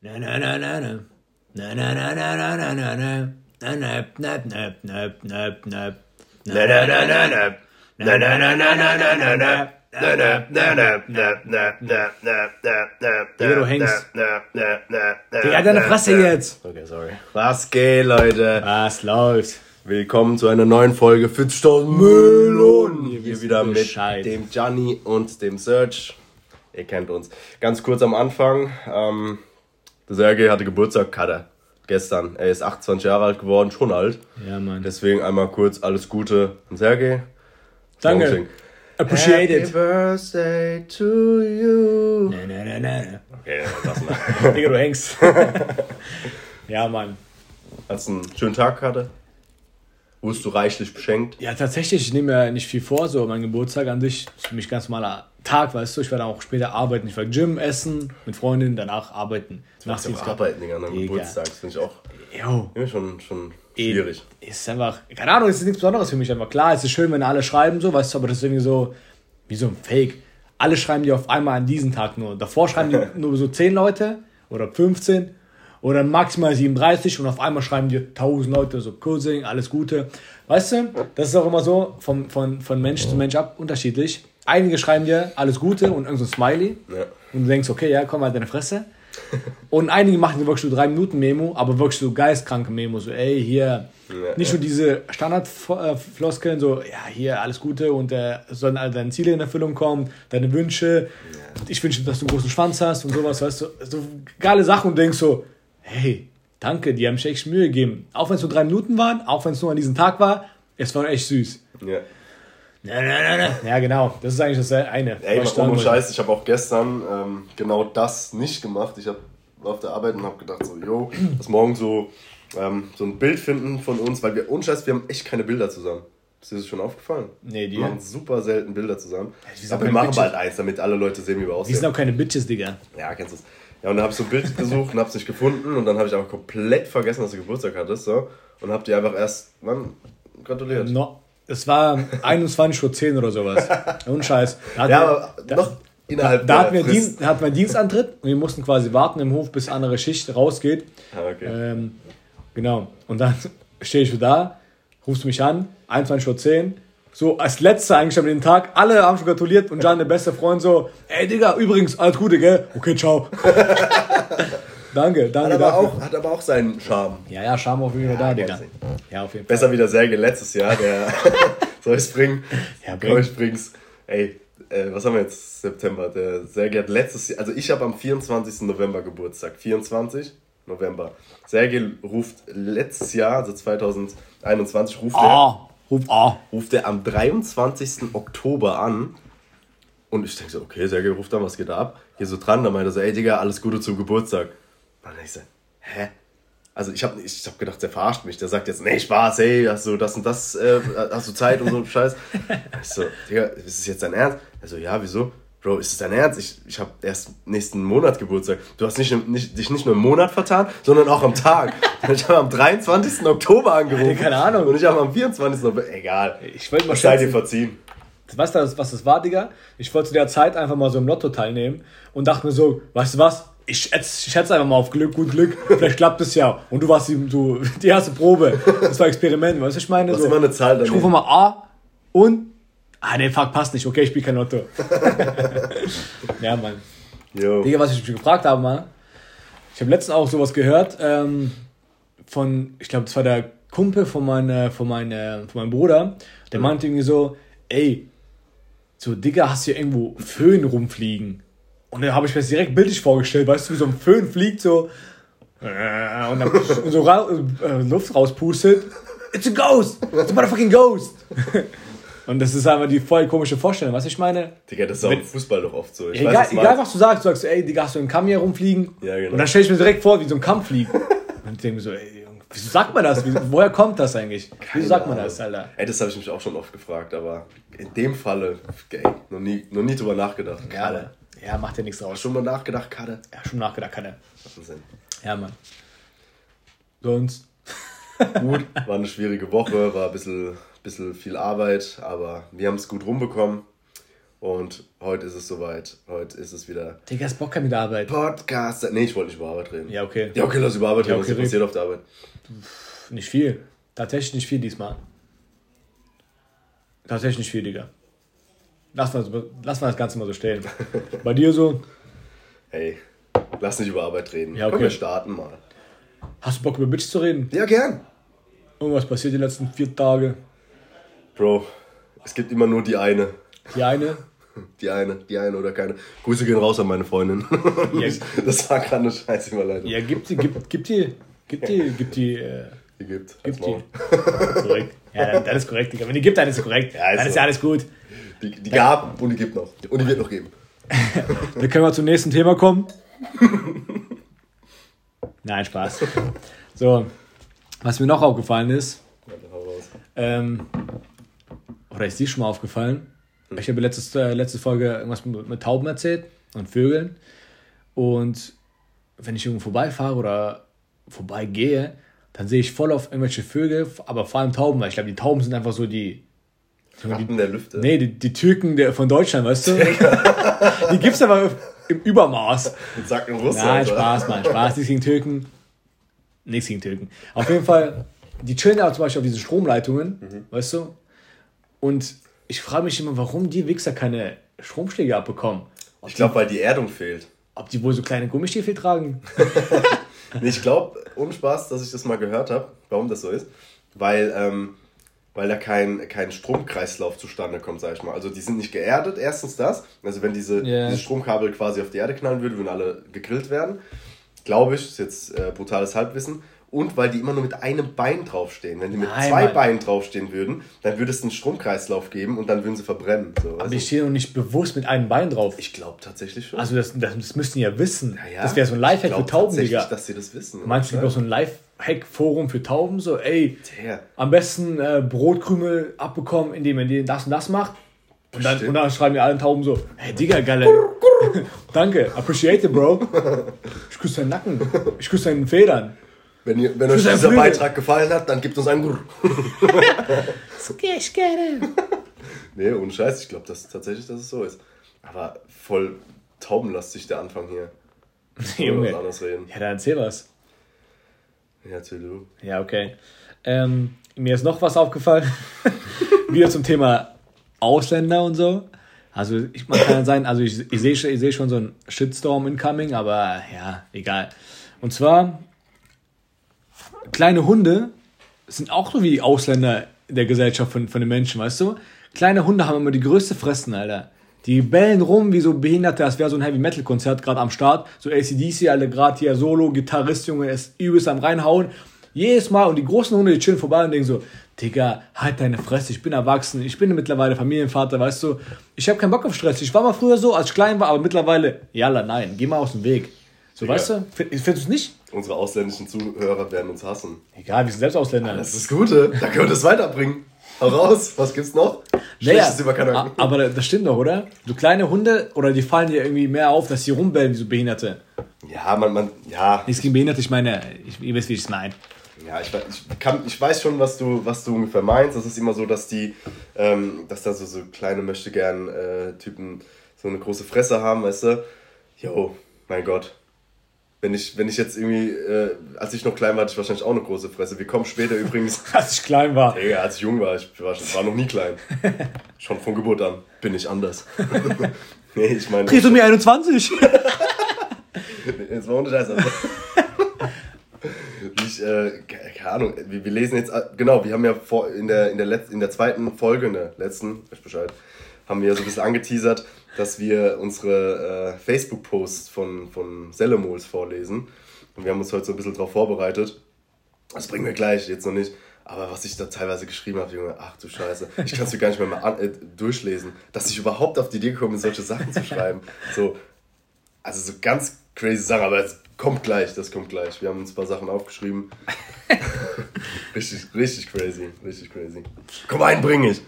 Na na na na na. Na na na na na na na na. Na na na na na na na. Na na na na na. Na na na na na na na na. Na na na na na na na na na. Digga, du hängst. Digga, deine Fresse jetzt. Okay, sorry. Was geht, Leute? Was läuft? Willkommen zu einer neuen Folge 40.000 Melonen. Hier wieder Bescheid. mit dem Gianni und dem Serge. Ihr kennt uns. Ganz kurz am Anfang. Ähm, der Sergej hatte Geburtstag, hatte gestern. Er ist 28 Jahre alt geworden, schon alt. Ja, Mann. Deswegen einmal kurz alles Gute an Sergej. Danke. Appreciate Happy it. birthday to you. Na na na na. Okay, lass mal. Digga, du hängst. Ja, Mann. Hast einen schönen Tag hatte? Wurdest du reichlich beschenkt? Ja, tatsächlich, ich nehme mir nicht viel vor. So, mein Geburtstag an sich ist für mich ganz normaler Tag, weißt du. Ich werde auch später arbeiten. Ich werde Gym, essen, mit Freundinnen, danach arbeiten. Auch Nachtdienst- arbeiten, Digga, an Digga. Geburtstag. Das finde ich auch Jo. ja, schon, schon schwierig. Ist einfach, keine Ahnung, es ist nichts Besonderes für mich. Einfach klar, es ist schön, wenn alle schreiben, so, weißt du, aber das ist irgendwie so, wie so ein Fake. Alle schreiben die auf einmal an diesem Tag nur. Davor schreiben die nur so 10 Leute oder 15 oder maximal 37 und auf einmal schreiben die 1000 Leute so Cousin, alles Gute. Weißt du, das ist auch immer so von, von, von Mensch zu Mensch ab unterschiedlich. Einige schreiben dir alles Gute und irgend so ein Smiley. Ja. Und du denkst, okay, ja, komm halt deine Fresse. Und einige machen wirklich so drei Minuten Memo, aber wirklich so geistkranke Memo, so ey, hier, Ja, nicht ja. nur diese Standardfloskeln, so, ja, hier, alles Gute und äh, sollen all deine Ziele in Erfüllung kommen, deine Wünsche, ich wünsche, dass du einen großen Schwanz hast und sowas, weißt du, so geile Sachen und denkst so, hey, danke, die haben sich echt Mühe gegeben. Auch wenn es nur drei Minuten waren, auch wenn es nur an diesem Tag war, es war echt süß. Ja. Na, na, na. Ja, genau, das ist eigentlich das eine. Ey, mal ohne. Scheiß, ich habe auch gestern ähm, genau das nicht gemacht. Ich hab, war auf der Arbeit und habe gedacht, so, yo, lass morgen so, ähm, so ein Bild finden von uns, weil wir, ohne Scheiß, wir haben echt keine Bilder zusammen. Ist dir das schon aufgefallen? Nee, die- Wir machen super selten Bilder zusammen. die sind Aber wir machen Bitches. bald eins, damit alle Leute sehen, wie wir Die aussehen. sind auch keine Bitches, Digga. Ja, kennst du es. Ja, und dann habe ich so ein Bild gesucht und habe es nicht gefunden und dann habe ich einfach komplett vergessen, dass du Geburtstag hattest, so. Und habe dir einfach erst, wann, gratuliert. No, es war 21.10 Uhr oder sowas. Und Scheiß. Da Ja, wir- aber da, noch innerhalb da hatten wir. Dienst, hatten wir Dienstantritt und wir mussten quasi warten im Hof, bis andere Schicht rausgeht. Ah, okay. Ähm, genau. Und dann stehe ich da, rufst mich an, 21.10 Uhr. So, als letzter eigentlich am den Tag, alle haben schon gratuliert und Jan, der beste Freund, so, ey Digga, übrigens, alles Gute, gell? Okay, ciao. danke, Hat danke aber, dafür. auch, hat aber auch seinen Charme. Ja, ja, Charme auf jeden Fall da, Digga. Ja, auf jeden Fall. Besser wie der Serge letztes Jahr, der soll ich bringen? Ja, Komm, bring. ich bring's. Ey, äh, was haben wir jetzt? September. Der Serge hat letztes Jahr, also ich habe am 24. November Geburtstag. 24 November. Serge ruft letztes Jahr, also 2021, ruft er, Ah, ruf A. ruft er am 23. Oktober an. Und ich denke so, okay, Serge ruft an, was geht da ab? Hier so dran, da meinte er so, ey Digga, alles Gute zum Geburtstag. Und dann ich so, hä? Also ich habe ich hab gedacht, der verarscht mich. Der sagt jetzt, nee, Spaß, hey, hast du das und das, äh, hast du Zeit und so Scheiß. Ich so, Digga, ist das jetzt dein Ernst? Er so, ja, wieso? Bro, ist es dein Ernst? Ich, ich habe erst nächsten Monat Geburtstag. Du hast nicht, nicht, dich nicht nur im Monat vertan, sondern auch am Tag. ich habe am 23. Oktober angerufen. Keine Ahnung. Und ich habe am 24. November, egal. Ich wollte mal Ich sei dir verziehen. Weißt du, was das war, Digga? Ich wollte zu der Zeit einfach mal so im Lotto teilnehmen und dachte mir so, weißt du was? Ich schätze, ich schätze einfach mal auf Glück, gut Glück. Vielleicht klappt es ja. Und du warst die, du, die erste Probe. Das war Experiment, weißt du, ich meine? So, immer eine Zahl ich rufe mal A und. Ah, nee, fuck, passt nicht. Okay, ich spiele kein Lotto. ja, Mann. Jo. Digga, was ich mich gefragt habe, mal. Ich habe letztens auch sowas gehört ähm, von, ich glaube, das war der Kumpel von, meine, von, meine, von meinem Bruder. Der meinte irgendwie so, ey, so, Digga, hast du hier irgendwo Föhn rumfliegen? Und da habe ich mir das direkt bildlich vorgestellt, weißt du, wie so ein Föhn fliegt so äh, und, dann, und so ra äh, Luft rauspustet. It's a ghost! It's a motherfucking ghost! und das ist einfach die voll komische Vorstellung, was ich meine. Digga, das ist auch im Fußball doch oft so. Ich egal, weiß, was du egal was du sagst, du sagst, ey, Digga, hast du einen Kamm hier rumfliegen? Ja, genau. Und dann stelle ich mir direkt vor, wie so ein Kamm fliegt. und ich denke mir so, ey, wieso sagt man das? Woher kommt das eigentlich? Wieso sagt man das, Alter? Ey, das habe ich mich auch schon oft gefragt, aber in dem Falle, ey, noch nie, noch nie drüber nachgedacht. Ja, Alter. Ja, macht ja nichts draus. Schon mal nachgedacht, Kader? Ja, schon nachgedacht, kann er. Wahnsinn. Ja, Mann. Sonst. Gut, war eine schwierige Woche, war ein bisschen, bisschen viel Arbeit, aber wir haben es gut rumbekommen. Und heute ist es soweit. Heute ist es wieder. Digga, hast Bock mit der Arbeit? Podcaster. Nee, ich wollte nicht über Arbeit reden. Ja, okay. Ja, okay, lass über Arbeit Ja, reden. okay, Was passiert auf der Arbeit? Nicht viel. Tatsächlich nicht viel diesmal. Tatsächlich nicht viel, Digga. Lass mal, lass mal das Ganze mal so stehen. Bei dir so? Hey, lass nicht über Arbeit reden. Ja, okay. Komm, wir starten mal. Hast du Bock über Bitch zu reden? Ja, gern. Irgendwas passiert die letzten vier Tage? Bro, es gibt immer nur die eine. Die eine? Die eine, die eine oder keine. Grüße gehen raus an meine Freundin. Ja. Das war gerade eine scheiße Überleitung. Ja, gib die, gib, gib die, gib die, gib die, äh, Die gibt. gib Halt's Maul. die. Korrekt. Ja, dann, dann ist korrekt, Digga. Wenn die gibt, dann ist es korrekt. Ja, ist dann ist ja alles gut. Die, die gab und die gibt noch. Und die wird noch geben. Dann können wir zum nächsten Thema kommen. Nein, Spaß. So, was mir noch aufgefallen ist, ähm, oder ist dir schon mal aufgefallen? Ich habe letztes, äh, letzte Folge irgendwas mit, mit Tauben erzählt und Vögeln. Und wenn ich irgendwo vorbeifahre oder vorbeigehe, dann sehe ich voll auf irgendwelche Vögel, aber vor allem Tauben, weil ich glaube, die Tauben sind einfach so die. Ratten der Lüfte. Nee, die, die Türken der, von Deutschland, weißt du? die gibt's aber im Übermaß. Und sagt in Russland. Nein? Spaß, Mann, Spaß. Nichts gegen Türken. Nichts gegen Türken. Auf jeden Fall, die chillen ja zum Beispiel auf diesen Stromleitungen, Mhm. weißt du? Und ich frage mich immer, warum die Wichser keine Stromschläge abbekommen. Ob, Ich glaube, weil die Erdung fehlt. ob die wohl so kleine Gummistiefel tragen? Nee, ich glaube, ohne Spaß, dass ich das mal gehört habe, warum das so ist. Weil, ähm, weil da kein, kein Stromkreislauf zustande kommt, sag ich mal. Also die sind nicht geerdet, erstens das. Also wenn diese, Ja. diese Stromkabel quasi auf die Erde knallen würden, würden alle gegrillt werden. Glaube ich, ist jetzt äh, brutales Halbwissen. Und weil die immer nur mit einem Bein draufstehen. Wenn die mit Nein, zwei Mann. Beinen draufstehen würden, dann würde es einen Stromkreislauf geben und dann würden sie verbrennen. So, Aber also, ich stehe noch nicht bewusst mit einem Bein drauf. ich glaube tatsächlich schon. Also das, das, das müssten die ja wissen. Naja, das wäre so ein Lifehack für Tauben, Digga. dass sie das wissen. Meinst du, es gibt auch so ein Lifehack-Forum für Tauben? So, ey, Ja. am besten äh, Brotkrümel abbekommen, indem man die das und das macht. Und dann, und dann schreiben die allen Tauben so, hey Digga, geile. Danke, appreciate it, Bro. Ich küsse deinen Nacken. Ich küsse deinen Federn. Wenn, ihr, wenn euch dieser Flügel. Beitrag gefallen hat, dann gebt uns einen Grrr. Okay, ich gerne. Nee, ohne Scheiß, ich glaube das tatsächlich, dass es so ist. Aber voll taubenlastig der Anfang hier. Junge. anderes reden. Ja, dann erzähl was. Ja, du. Ja, okay. Ähm, mir ist noch was aufgefallen. Wieder zum Thema Ausländer und so. Also, ich, man kann sein, also ich, ich sehe schon- sehe schon so einen Shitstorm incoming, aber ja, egal. Und zwar, kleine Hunde sind auch so wie Ausländer in der Gesellschaft von, von den Menschen, weißt du? Kleine Hunde haben immer die größte Fressen, Alter. Die bellen rum wie so Behinderte, als wäre so ein Heavy-Metal-Konzert gerade am Start. So ACDC, alle gerade hier Solo, Gitarrist, Junge, ist übelst am reinhauen. Jedes Mal und die großen Hunde, die chillen vorbei und denken so, Digga, halt deine Fresse, ich bin erwachsen, ich bin mittlerweile Familienvater, weißt du, ich habe keinen Bock auf Stress. Ich war mal früher so, als ich klein war, aber mittlerweile, jalla, nein, geh mal aus dem Weg. So, Digga. weißt du, Find- findest du es nicht? Unsere ausländischen Zuhörer werden uns hassen. Egal, wir sind selbst Ausländer. Das ist das Gute. Da können wir das weiterbringen. Hau raus. Was gibt's noch? Schlechtes über aber das stimmt doch, oder? So kleine Hunde, oder die fallen dir irgendwie mehr auf, dass sie rumbellen wie so Behinderte. Ja, man, man, ja. Nichts gegen Behinderte, ich meine, ich, ihr wisst, wie ich es meine. Ja, ich, ich, kann, ich weiß schon, was du, was du ungefähr meinst. Das ist immer so, dass die, ähm, dass da so, so kleine möchte gern äh, Typen so eine große Fresse haben, weißt du? Jo, mein Gott. Wenn ich, wenn ich jetzt irgendwie, äh, als ich noch klein war, hatte ich wahrscheinlich auch eine große Fresse. Wir kommen später übrigens. Als ich klein war. Digga, als ich jung war, ich war, war noch nie klein. Schon von Geburt an bin ich anders. nee, ich meine. Trisomie 21. Jetzt mal ohne Scheiß. Also. Ich, äh, ke- keine Ahnung, wir, wir lesen jetzt, äh, genau, wir haben ja vor, in, der, in, der Letz-, in der zweiten Folge, in der letzten, weiß Bescheid, haben wir ja so ein bisschen angeteasert, dass wir unsere äh, Facebook-Posts von, von Selemols vorlesen. Und wir haben uns heute so ein bisschen darauf vorbereitet. Das bringen wir gleich, jetzt noch nicht. Aber was ich da teilweise geschrieben habe, Junge, ach du Scheiße, ich kann es mir gar nicht mehr mal an, äh, durchlesen, dass ich überhaupt auf die Idee gekommen bin, solche Sachen zu schreiben. So, also so ganz crazy Sachen, aber es kommt gleich, das kommt gleich. Wir haben uns ein paar Sachen aufgeschrieben. richtig, richtig crazy, richtig crazy. Komm, einen bringe ich.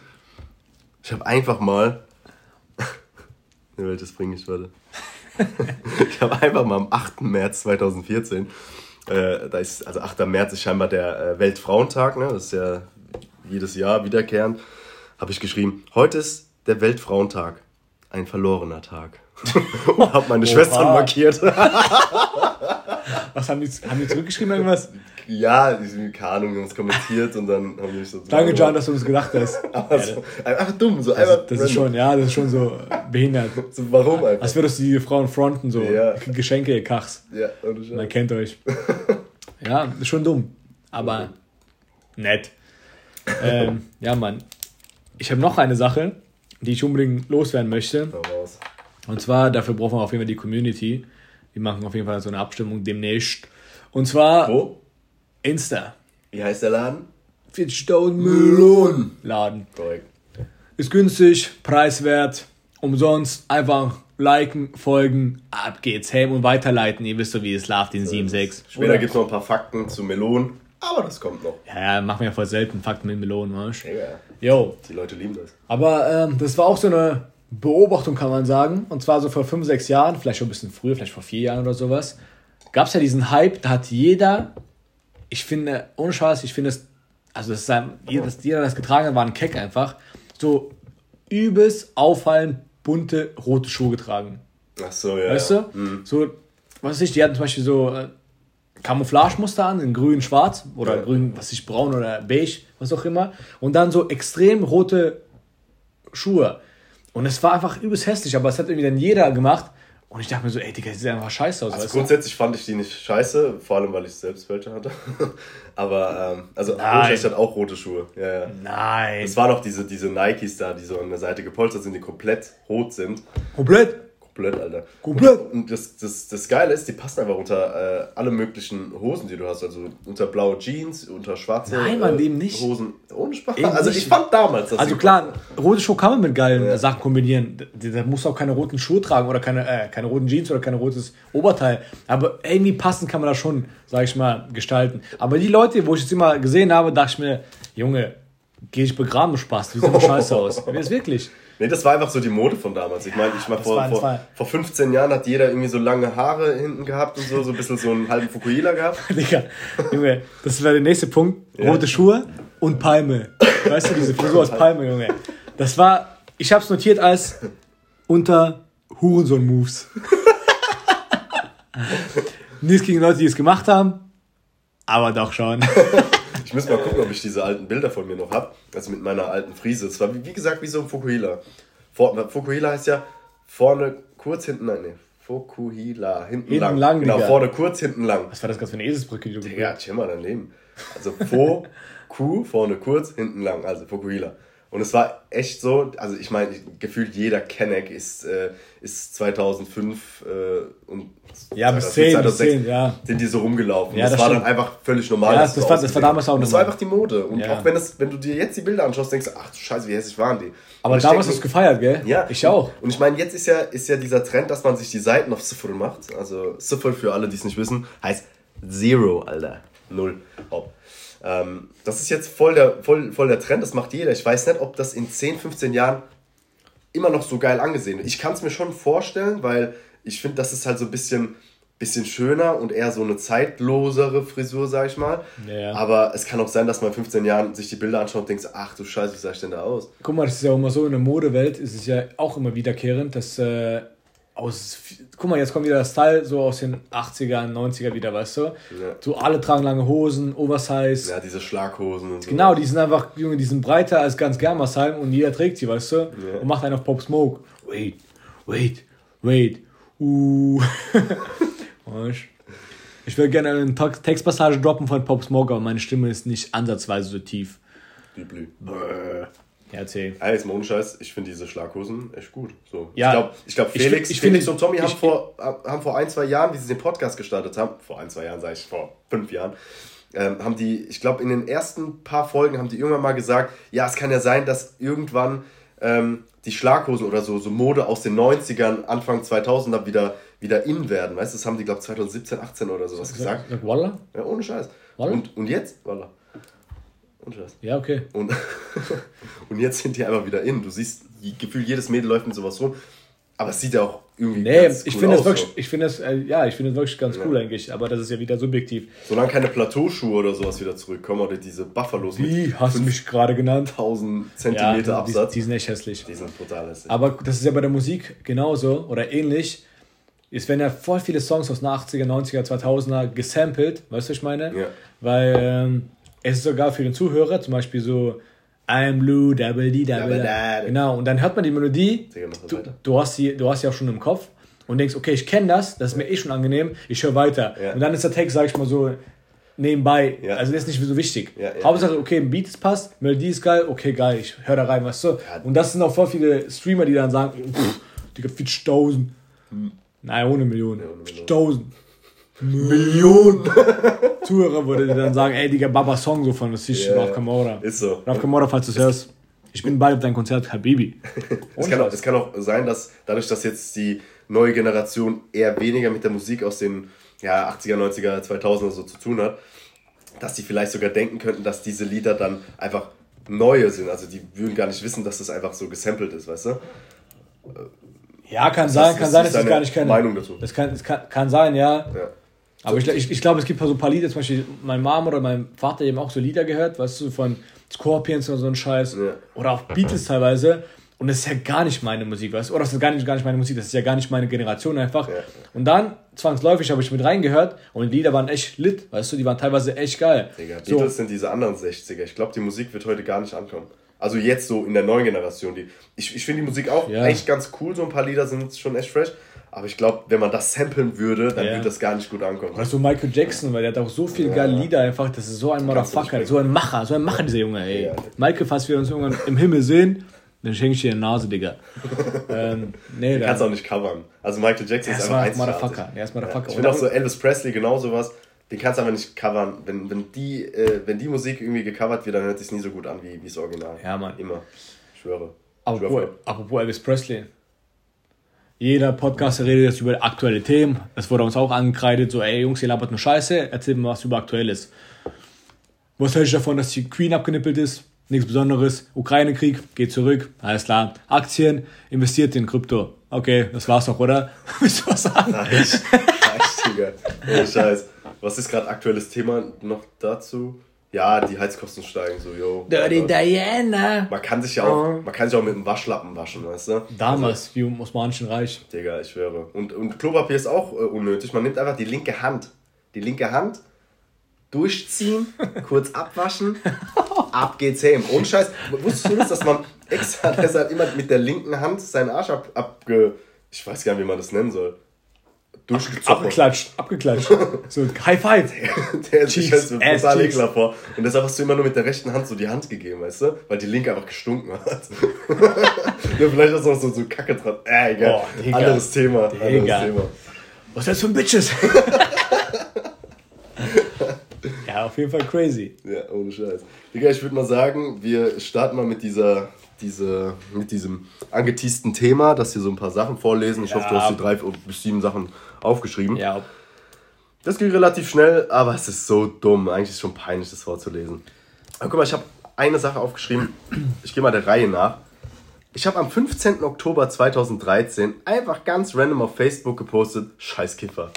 Ich habe einfach mal. Ne, welches bringe ich, warte. ich habe einfach mal am 8. März 2014, äh, da ist, also 8. März ist scheinbar der äh, Weltfrauentag, ne? das ist ja jedes Jahr wiederkehrend, habe ich geschrieben, heute ist der Weltfrauentag. ein verlorener Tag. und habe meine Schwestern markiert. Was haben die, haben die zurückgeschrieben irgendwas? Ja, die sind, keine Ahnung, haben es kommentiert und dann haben mich so. Danke, John, dass du uns gedacht hast. Aber Ja, so, einfach dumm, so das, einfach. das ist schon, ja, das ist schon so behindert. So, warum einfach? Als würdest du die Frauen fronten, so Ja. Geschenke, ihr Kachs. Ja, ohne Man Scheiß. kennt euch. Ja, ist schon dumm. Aber nett. Ähm, ja, Mann. Ich habe noch eine Sache, die ich unbedingt loswerden möchte. Und zwar, dafür brauchen wir auf jeden Fall die Community. Wir machen auf jeden Fall so eine Abstimmung demnächst. Und zwar Wo? Insta. Wie heißt der Laden? 40.000 Melonen Laden. Korrekt. Ist günstig, preiswert, umsonst. Einfach liken, folgen, ab geht's. Hey und weiterleiten. Ihr wisst doch, wie es läuft, den 7.6. Später gibt es noch ein paar Fakten zu Melonen, aber das kommt noch. Ja, machen wir ja voll selten Fakten mit Melonen, weißt du? Jo. die Leute lieben das. Aber ähm, das war auch so eine Beobachtung, kann man sagen. Und zwar so vor fünf, sechs Jahren, vielleicht schon ein bisschen früher, vielleicht vor vier Jahren oder sowas, gab es ja diesen Hype, da hat jeder, ich finde, ohne Scheiß, ich finde es, also das ist ein, jeder, das, jeder, der das getragen hat, war ein Keck einfach, so übelst auffallend bunte rote Schuhe getragen. Ach so, ja. Weißt du? So, was weiß ich, die hatten zum Beispiel so äh, Camouflage-Muster an, in grün, schwarz oder Ja. grün, was weiß ich, braun oder beige, was auch immer. Und dann so extrem rote Schuhe. Und es war einfach übelst hässlich, aber es hat irgendwie dann jeder gemacht. Und ich dachte mir so, ey, Digga, das sieht einfach scheiße aus. Also weißt du? grundsätzlich fand ich die nicht scheiße, vor allem weil ich selbst welche hatte. aber, ähm, also ich hatte auch rote Schuhe. Ja, ja. Nein. Es waren auch diese, diese Nikes da, die so an der Seite gepolstert sind, die komplett rot sind. Komplett. Komplett, Alter. Komplett. Und das, das, das Geile ist, die passen einfach unter äh, alle möglichen Hosen, die du hast. Also unter blaue Jeans, unter schwarze Nein, Mann, äh, eben nicht. Hosen. Ohne Spaß. Eben also ich fand damals, dass Also klar, rote Schuhe kann man mit geilen Ja. Sachen kombinieren. Da, da musst du auch keine roten Schuhe tragen oder keine, äh, keine roten Jeans oder kein rotes Oberteil. Aber irgendwie passend kann man das schon, sag ich mal, gestalten. Aber die Leute, wo ich jetzt immer gesehen habe, dachte ich mir, Junge, geh ich begraben, Spaß, du siehst immer scheiße aus. Das ist wirklich. Nee, das war einfach so die Mode von damals. Ich meine, ich meine das vor, war- vor, war- vor 15 Jahren hat jeder irgendwie so lange Haare hinten gehabt und so, so ein bisschen so einen halben Fukuhila gehabt. Digga, Junge, das wäre der nächste Punkt. Ja. Rote Schuhe und Palme. Weißt du, diese Frisur aus Palme, Junge. Das war, ich hab's notiert als unter Hurensohn-Moves. Nichts gegen Leute, die es gemacht haben, aber doch schon. Ich muss mal gucken, ob ich diese alten Bilder von mir noch habe. Also mit meiner alten Frise. Es war wie, gesagt wie so ein Fukuhila. Fukuhila heißt ja vorne kurz, hinten lang. Nee, Fukuhila, hinten, Hinten lang. lang, Genau, Digga. vorne kurz, hinten lang. Was war das gerade für eine Eselsbrücke, die du Digga, chill mal dein Leben. Also Fo, Ku, vorne kurz, hinten lang. Also Fukuhila. Und es war echt so, also ich meine, gefühlt jeder Kenneck ist, äh, ist 2005 äh, und Ja, bis 10, bis 10, ja. sind die so rumgelaufen. Ja, das, das war stimmt. dann einfach völlig normal. Ja, das so war- das war damals auch hat. Das war normal. einfach die Mode. Und Ja. auch wenn, das, wenn du dir jetzt die Bilder anschaust, denkst du, ach du Scheiße, wie hässlich waren die. Aber damals hast du es gefeiert, gell? ja, Ich auch. Und ich meine, jetzt ist ja, ist ja dieser Trend, dass man sich die Seiten auf Sifr macht. Also Sifr für alle, die es nicht wissen, heißt Zero, Alter. Null. Ob. Ähm, das ist jetzt voll der, voll, voll der Trend, das macht jeder. Ich weiß nicht, ob das in 10, 15 Jahren immer noch so geil angesehen wird. Ich kann es mir schon vorstellen, weil ich finde, das ist halt so ein bisschen, bisschen schöner und eher so eine zeitlosere Frisur, sag ich mal. Ja. Aber es kann auch sein, dass man in 15 Jahren sich die Bilder anschaut und denkt, ach du Scheiße, wie sah ich denn da aus? Guck mal, das ist ja auch immer so, in der Modewelt ist es ja auch immer wiederkehrend, dass äh, aus, guck mal, jetzt kommt wieder das Teil so aus den 80ern, 90er wieder, weißt du? So alle tragen lange Hosen, Oversize. Ja, diese Schlaghosen und so. Genau, die sind einfach, Junge, die sind breiter als ganz Germersheim und jeder trägt sie, weißt du? Und macht einen auf Pop Smoke. Wait, wait, wait. Uh. Ich will gerne eine Tex- Textpassage droppen von Pop Smoke, aber meine Stimme ist nicht ansatzweise so tief. Blü. Ja, erzähl. Ey, jetzt mal ohne Scheiß, ich finde diese Schlaghosen echt gut. So. Ja. ich glaube, ich glaub, Ich Felix, find- ich Felix und Tommy haben, ich- vor, haben vor ein, zwei Jahren, wie sie den Podcast gestartet haben, vor ein, zwei Jahren, sage ich, vor fünf Jahren, ähm, haben die, ich glaube, in den ersten paar Folgen haben die irgendwann mal gesagt, ja, es kann ja sein, dass irgendwann ähm, die Schlaghosen oder so, so Mode aus den 90ern, Anfang 2000er wieder, wieder in werden. Weißt du, das haben die, glaube ich, 2017, 18 oder sowas gesagt. Sag Walla? Ja, ohne Scheiß. Und, und jetzt? Wallah. Scheiß. Ja, okay. Und, und jetzt sind die einfach wieder in. Du siehst, gefühlt jedes Mädel läuft mit sowas rum. Aber es sieht ja auch irgendwie Nee, ganz ich cool finde das wirklich, so. ich finde das, äh, ja, ich finde das wirklich ganz cool eigentlich, aber das ist ja wieder subjektiv. Solange keine Plateauschuhe oder sowas wieder zurückkommen oder diese Buffalos Wie hast du mich gerade genannt? 1000 Ja, Zentimeter die, Absatz. die sind echt hässlich. Die sind brutal hässlich. Aber das ist ja bei der Musik genauso oder ähnlich. Es werden ja voll viele Songs aus den 80er, 90er, 2000er gesampelt, weißt du, was ich meine? Ja. Weil ähm, es ist sogar für den Zuhörer zum Beispiel so I'm blue, double D, double da. Genau, und dann hört man die Melodie, du, du, hast sie, du hast sie auch schon im Kopf und denkst, okay, ich kenne das, das ist mir eh schon angenehm, ich höre weiter. Ja. Und dann ist der Text, sag ich mal so, nebenbei, Ja. also der ist nicht so wichtig. Ja, ja. Hauptsache, okay, ein Beat ist passt, Melodie ist geil, okay, geil, ich höre da rein, weißt du? Und das sind auch voll viele Streamer, die dann sagen, pff, Digga, 40.000. Nein, ohne Millionen. ohne Millionen. 40.000. Millionen. Zuhörer würde dann sagen, ey, Digga, Baba Song so von das ist Ja, Raf Kamora. Ist so. Raf Kamora, falls du es hörst. Ich bin bald auf dein Konzert, Habibi. Es kann, auch, es kann auch sein, dass dadurch, dass jetzt die neue Generation eher weniger mit der Musik aus den ja, 80er, 90er, 2000er so zu tun hat, dass die vielleicht sogar denken könnten, dass diese Lieder dann einfach neue sind. Also die würden gar nicht wissen, dass das einfach so gesampelt ist, weißt du? Ja, kann sein, ist- kann sein, ist dass ich gar nicht kenne. Meinung dazu? Das kann, das kann, kann sein, ja. Ja. Aber ich, ich, ich glaube, es gibt so ein paar Lieder, zum Beispiel mein Mom oder mein Vater eben auch so Lieder gehört, weißt du, von Scorpions oder so ein Scheiß. Ja. Oder auch Beatles teilweise. Und das ist ja gar nicht meine Musik, weißt du? Oder das ist gar nicht, gar nicht meine Musik, das ist ja gar nicht meine Generation einfach. Ja. Und dann, zwangsläufig, habe ich mit reingehört und die Lieder waren echt lit, weißt du, die waren teilweise echt geil. Digga, so, Beatles sind diese anderen 60er. Ich glaube, die Musik wird heute gar nicht ankommen. Also jetzt so in der neuen Generation. Die, ich ich finde die Musik auch Ja. eigentlich ganz cool. So ein paar Lieder sind schon echt fresh. Aber ich glaube, wenn man das samplen würde, dann Ja. würde das gar nicht gut ankommen. Oder so Michael Jackson, weil der hat auch so viele geile Lieder einfach, das ist so ein Motherfucker, so ein Macher, so ein Macher, dieser Junge, ey. Ja. Michael, falls wir uns irgendwann im Himmel sehen, dann schenke ich dir eine Nase, Digga. ähm, nee, Du kannst auch nicht covern. Also Michael Jackson ist einfach einzigartig. Motherfucker. Der ist Motherfucker. Ich finde auch so Elvis Presley genau sowas. Den kannst du einfach nicht covern. Wenn, wenn, die, äh, wenn die Musik irgendwie gecovert wird, dann hört sich nie so gut an wie, das Original. Ja, Mann. Immer. Ich schwöre. apropos, apropos Elvis Presley. Jeder Podcaster redet jetzt über aktuelle Themen. Es wurde uns auch angekreidet, so, ey Jungs, ihr labert nur Scheiße, erzählt mir was über Aktuelles. Was hält ich davon, dass die Queen abgenippelt ist? Nichts Besonderes. Ukraine-Krieg, geht zurück. Alles klar. Aktien, investiert in Krypto. Okay, das war's doch, oder? Willst du was sagen? Reicht. Reicht, Digga. Oh, Scheiß. Was ist gerade aktuelles Thema noch dazu? Ja, die Heizkosten steigen so, yo. Dirty Diana. Man kann sich ja auch, man kann sich auch mit einem Waschlappen waschen, weißt du? Damals, wie im Osmanischen Reich. Digga, ich schwöre. Und, und Klopapier ist auch äh, unnötig. Man nimmt einfach die linke Hand. Die linke Hand durchziehen, kurz abwaschen, ab geht's heim. Ohne Scheiß. Wusstest du das, dass man extra deshalb immer mit der linken Hand seinen Arsch ab, abge... Ich weiß gar nicht, wie man das nennen soll. Durchgezogen. Abgeklatscht, abgeklatscht. So, High Five. Der Cheeks, stellt mir ass total ekelhaft vor. Und deshalb hast du immer nur mit der rechten Hand so die Hand gegeben, weißt du? Weil die linke einfach gestunken hat. ja, vielleicht ist auch so, so Kacke dran. Äh, egal. Oh. Anderes Thema. Anderes Digga. Thema. Was ist das für ein Bitches? ja, auf jeden Fall crazy. Ja, ohne Scheiß. Digga, ich würde mal sagen, wir starten mal mit dieser, diese, mit diesem angeteasten Thema, dass wir so ein paar Sachen vorlesen. Ich Ja. hoffe, du hast die drei bis sieben Sachen aufgeschrieben. Ja, Das ging relativ schnell, aber es ist so dumm. Eigentlich ist es schon peinlich, das vorzulesen. Aber guck mal, ich habe eine Sache aufgeschrieben. Ich gehe mal der Reihe nach. Ich habe am 15. Oktober 2013 einfach ganz random auf Facebook gepostet, scheiß Kiffer.